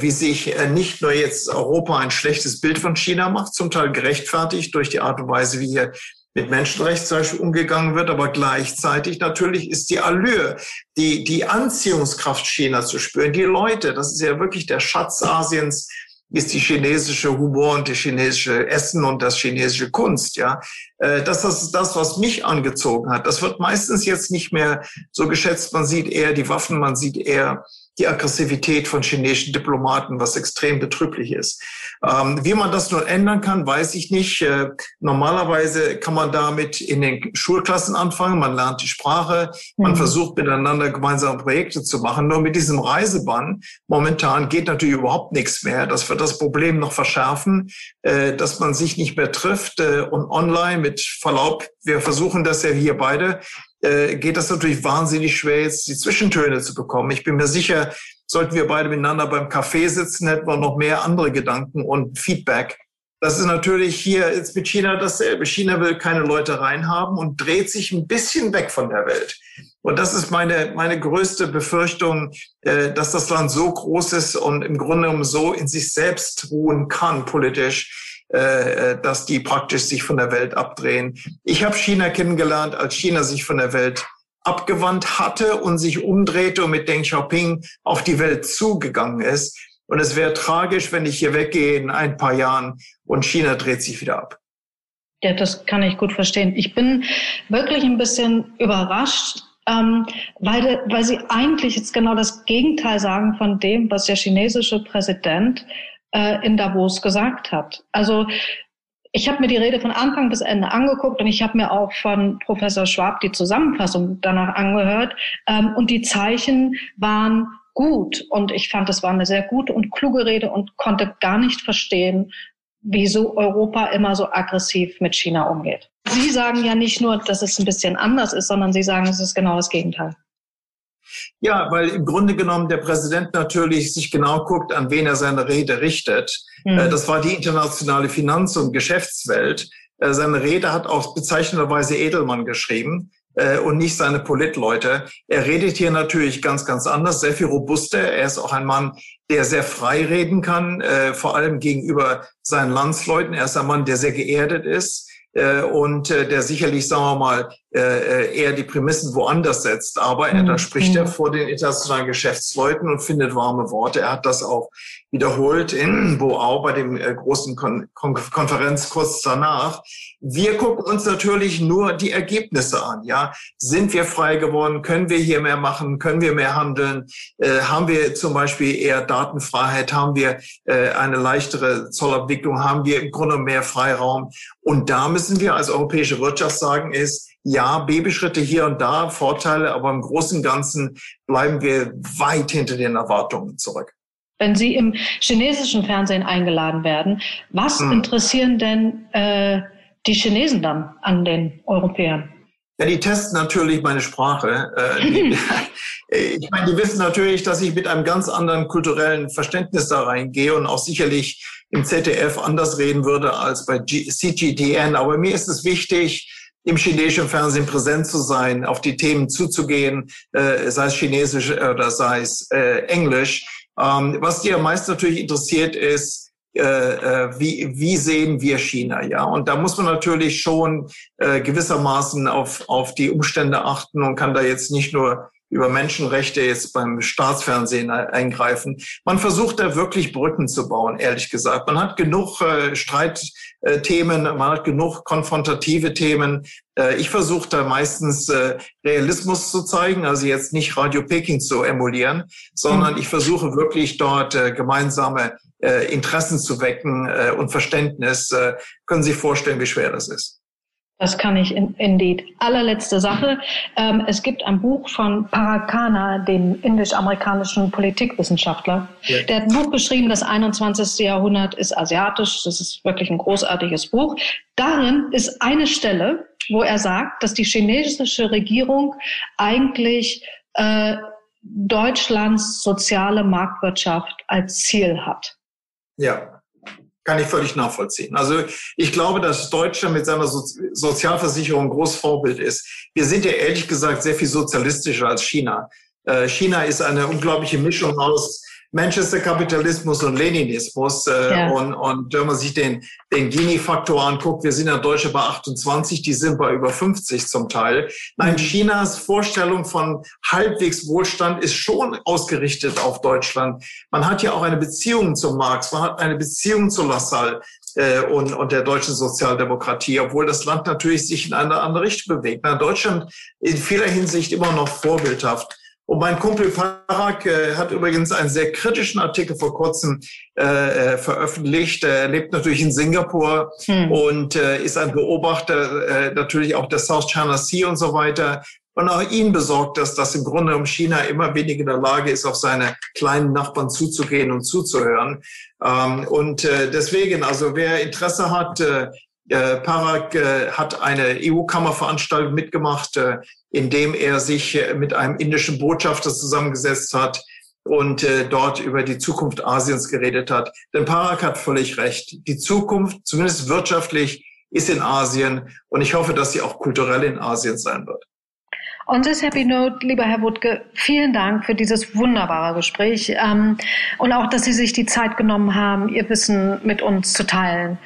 wie sich äh, nicht nur jetzt Europa ein schlechtes Bild von China macht, zum Teil gerechtfertigt durch die Art und Weise, wie hier mit Menschenrechten zum Beispiel umgegangen wird, aber gleichzeitig natürlich ist die Allure, die, die Anziehungskraft China zu spüren. Die Leute, das ist ja wirklich der Schatz Asiens, ist die chinesische Humor und die chinesische Essen und das chinesische Kunst, ja. Äh, das ist das, was mich angezogen hat. Das wird meistens jetzt nicht mehr so geschätzt. Man sieht eher die Waffen, man sieht eher die Aggressivität von chinesischen Diplomaten, was extrem betrüblich ist. Ähm, wie man das nun ändern kann, weiß ich nicht. Äh, normalerweise kann man damit in den Schulklassen anfangen. Man lernt die Sprache, man mhm. versucht miteinander gemeinsame Projekte zu machen. Nur mit diesem Reisebann momentan geht natürlich überhaupt nichts mehr. Das wird das Problem noch verschärfen, äh, dass man sich nicht mehr trifft äh, und online mit Verlaub. Wir versuchen das ja hier beide äh, geht das natürlich wahnsinnig schwer, jetzt die Zwischentöne zu bekommen. Ich bin mir sicher, sollten wir beide miteinander beim Café sitzen, hätten wir noch mehr andere Gedanken und Feedback. Das ist natürlich hier jetzt mit China dasselbe. China will keine Leute reinhaben und dreht sich ein bisschen weg von der Welt. Und das ist meine, meine größte Befürchtung, äh, dass das Land so groß ist und im Grunde genommen so in sich selbst ruhen kann politisch, äh, äh, dass die praktisch sich von der Welt abdrehen. Ich habe China kennengelernt, als China sich von der Welt abgewandt hatte und sich umdrehte und mit Deng Xiaoping auf die Welt zugegangen ist. Und es wäre tragisch, wenn ich hier weggehe in ein paar Jahren und China dreht sich wieder ab. Ja, das kann ich gut verstehen. Ich bin wirklich ein bisschen überrascht, ähm, weil, weil Sie eigentlich jetzt genau das Gegenteil sagen von dem, was der chinesische Präsident äh, in Davos gesagt hat. Also ich habe mir die Rede von Anfang bis Ende angeguckt und ich habe mir auch von Professor Schwab die Zusammenfassung danach angehört. Ähm, und die Zeichen waren gut und ich fand, es war eine sehr gute und kluge Rede und konnte gar nicht verstehen, wieso Europa immer so aggressiv mit China umgeht. Sie sagen ja nicht nur, dass es ein bisschen anders ist, sondern Sie sagen, es ist genau das Gegenteil. Ja, weil im Grunde genommen der Präsident natürlich sich genau guckt, an wen er seine Rede richtet. Mhm. Das war die internationale Finanz- und Geschäftswelt. Äh, seine Rede hat auch bezeichnenderweise Edelmann geschrieben äh, und nicht seine Politleute. Er redet hier natürlich ganz, ganz anders, sehr viel robuster. Er ist auch ein Mann, der sehr frei reden kann, vor allem gegenüber seinen Landsleuten. Er ist ein Mann, der sehr geerdet ist und der sicherlich, sagen wir mal, eher die Prämissen woanders setzt. Aber er, da mhm. spricht er mhm. vor den internationalen Geschäftsleuten und findet warme Worte. Er hat das auch wiederholt in Boao bei dem äh, großen Kon Kon Konferenz kurz danach. Wir gucken uns natürlich nur die Ergebnisse an. Ja, sind wir frei geworden? Können wir hier mehr machen? Können wir mehr handeln? Äh, haben wir zum Beispiel eher Datenfreiheit? Haben wir äh, eine leichtere Zollabwicklung? Haben wir im Grunde mehr Freiraum? Und da müssen wir als europäische Wirtschaft sagen, ist ja, Babyschritte hier und da, Vorteile, aber im Großen und Ganzen bleiben wir weit hinter den Erwartungen zurück. Wenn Sie im chinesischen Fernsehen eingeladen werden, was hm. interessieren denn äh, die Chinesen dann an den Europäern? Ja, die testen natürlich meine Sprache. Äh, ich meine, die wissen natürlich, dass ich mit einem ganz anderen kulturellen Verständnis da reingehe und auch sicherlich im ZDF anders reden würde als bei CGTN. Aber mir ist es wichtig, im chinesischen Fernsehen präsent zu sein, auf die Themen zuzugehen, äh, sei es Chinesisch oder sei es äh, Englisch. Ähm, was dir meist natürlich interessiert ist, äh, äh, wie, wie sehen wir China, ja? Und da muss man natürlich schon äh, gewissermaßen auf, auf die Umstände achten und kann da jetzt nicht nur über Menschenrechte jetzt beim Staatsfernsehen eingreifen. Man versucht da wirklich Brücken zu bauen, ehrlich gesagt. Man hat genug äh, Streitthemen, man hat genug konfrontative Themen. Äh, ich versuche da meistens äh, Realismus zu zeigen, also jetzt nicht Radio Peking zu emulieren, sondern mhm. ich versuche wirklich dort äh, gemeinsame äh, Interessen zu wecken äh, und Verständnis. Können Sie sich vorstellen, wie schwer das ist? Das kann ich in, indeed. Allerletzte Sache. Ähm, es gibt ein Buch von Parakana, dem indisch-amerikanischen Politikwissenschaftler. Ja. Der hat ein Buch geschrieben, das 21. Jahrhundert ist asiatisch. Das ist wirklich ein großartiges Buch. Darin ist eine Stelle, wo er sagt, dass die chinesische Regierung eigentlich äh, Deutschlands soziale Marktwirtschaft als Ziel hat. Ja. Kann ich völlig nachvollziehen. Also ich glaube, dass Deutschland mit seiner so Sozialversicherung ein großes Vorbild ist. Wir sind ja ehrlich gesagt sehr viel sozialistischer als China. Äh, China ist eine unglaubliche Mischung aus Manchester Kapitalismus und Leninismus. Äh, ja. und, und wenn man sich den, den Gini-Faktor anguckt, wir sind ja Deutsche bei 28, die sind bei über 50 zum Teil. Nein, mhm. Chinas Vorstellung von halbwegs Wohlstand ist schon ausgerichtet auf Deutschland. Man hat ja auch eine Beziehung zu Marx, man hat eine Beziehung zu Lassalle äh, und, und der deutschen Sozialdemokratie, obwohl das Land natürlich sich in eine andere Richtung bewegt. Na, Deutschland in vieler Hinsicht immer noch vorbildhaft. Und mein Kumpel Parag äh, hat übrigens einen sehr kritischen Artikel vor kurzem äh, äh, veröffentlicht. Er lebt natürlich in Singapur hm. und äh, ist ein Beobachter äh, natürlich auch der South China Sea und so weiter. Und auch ihn besorgt das, dass im Grunde um China immer weniger in der Lage ist, auf seine kleinen Nachbarn zuzugehen und zuzuhören. Ähm, und äh, deswegen, also wer Interesse hat, äh, äh, Parag äh, hat eine EU-Kammerveranstaltung mitgemacht, äh, in dem er sich äh, mit einem indischen Botschafter zusammengesetzt hat und äh, dort über die Zukunft Asiens geredet hat. Denn Parag hat völlig recht. Die Zukunft, zumindest wirtschaftlich, ist in Asien und ich hoffe, dass sie auch kulturell in Asien sein wird. On this happy note, lieber Herr Wuttke, vielen Dank für dieses wunderbare Gespräch ähm, und auch, dass Sie sich die Zeit genommen haben, Ihr Wissen mit uns zu teilen.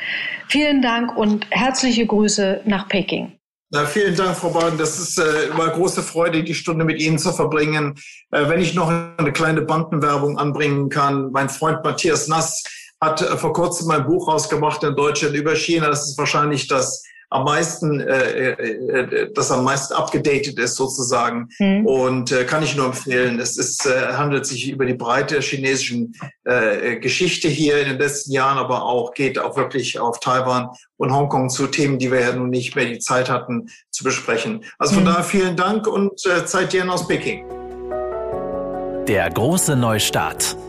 Vielen Dank und herzliche Grüße nach Peking. Na, vielen Dank, Frau Baden. Das ist äh, immer große Freude, die Stunde mit Ihnen zu verbringen. Äh, wenn ich noch eine kleine Bandenwerbung anbringen kann, mein Freund Matthias Nass hat äh, vor kurzem ein Buch rausgebracht in Deutschland über China. Das ist wahrscheinlich das am meisten, äh, äh, äh, das am meisten abgedatet ist sozusagen. Mhm. Und äh, kann ich nur empfehlen. Es ist, äh, handelt sich über die breite chinesischen äh, Geschichte hier in den letzten Jahren, aber auch geht auch wirklich auf Taiwan und Hongkong zu Themen, die wir ja nun nicht mehr die Zeit hatten zu besprechen. Also von mhm. daher vielen Dank und äh, Zeit dir aus Peking. Der große Neustart.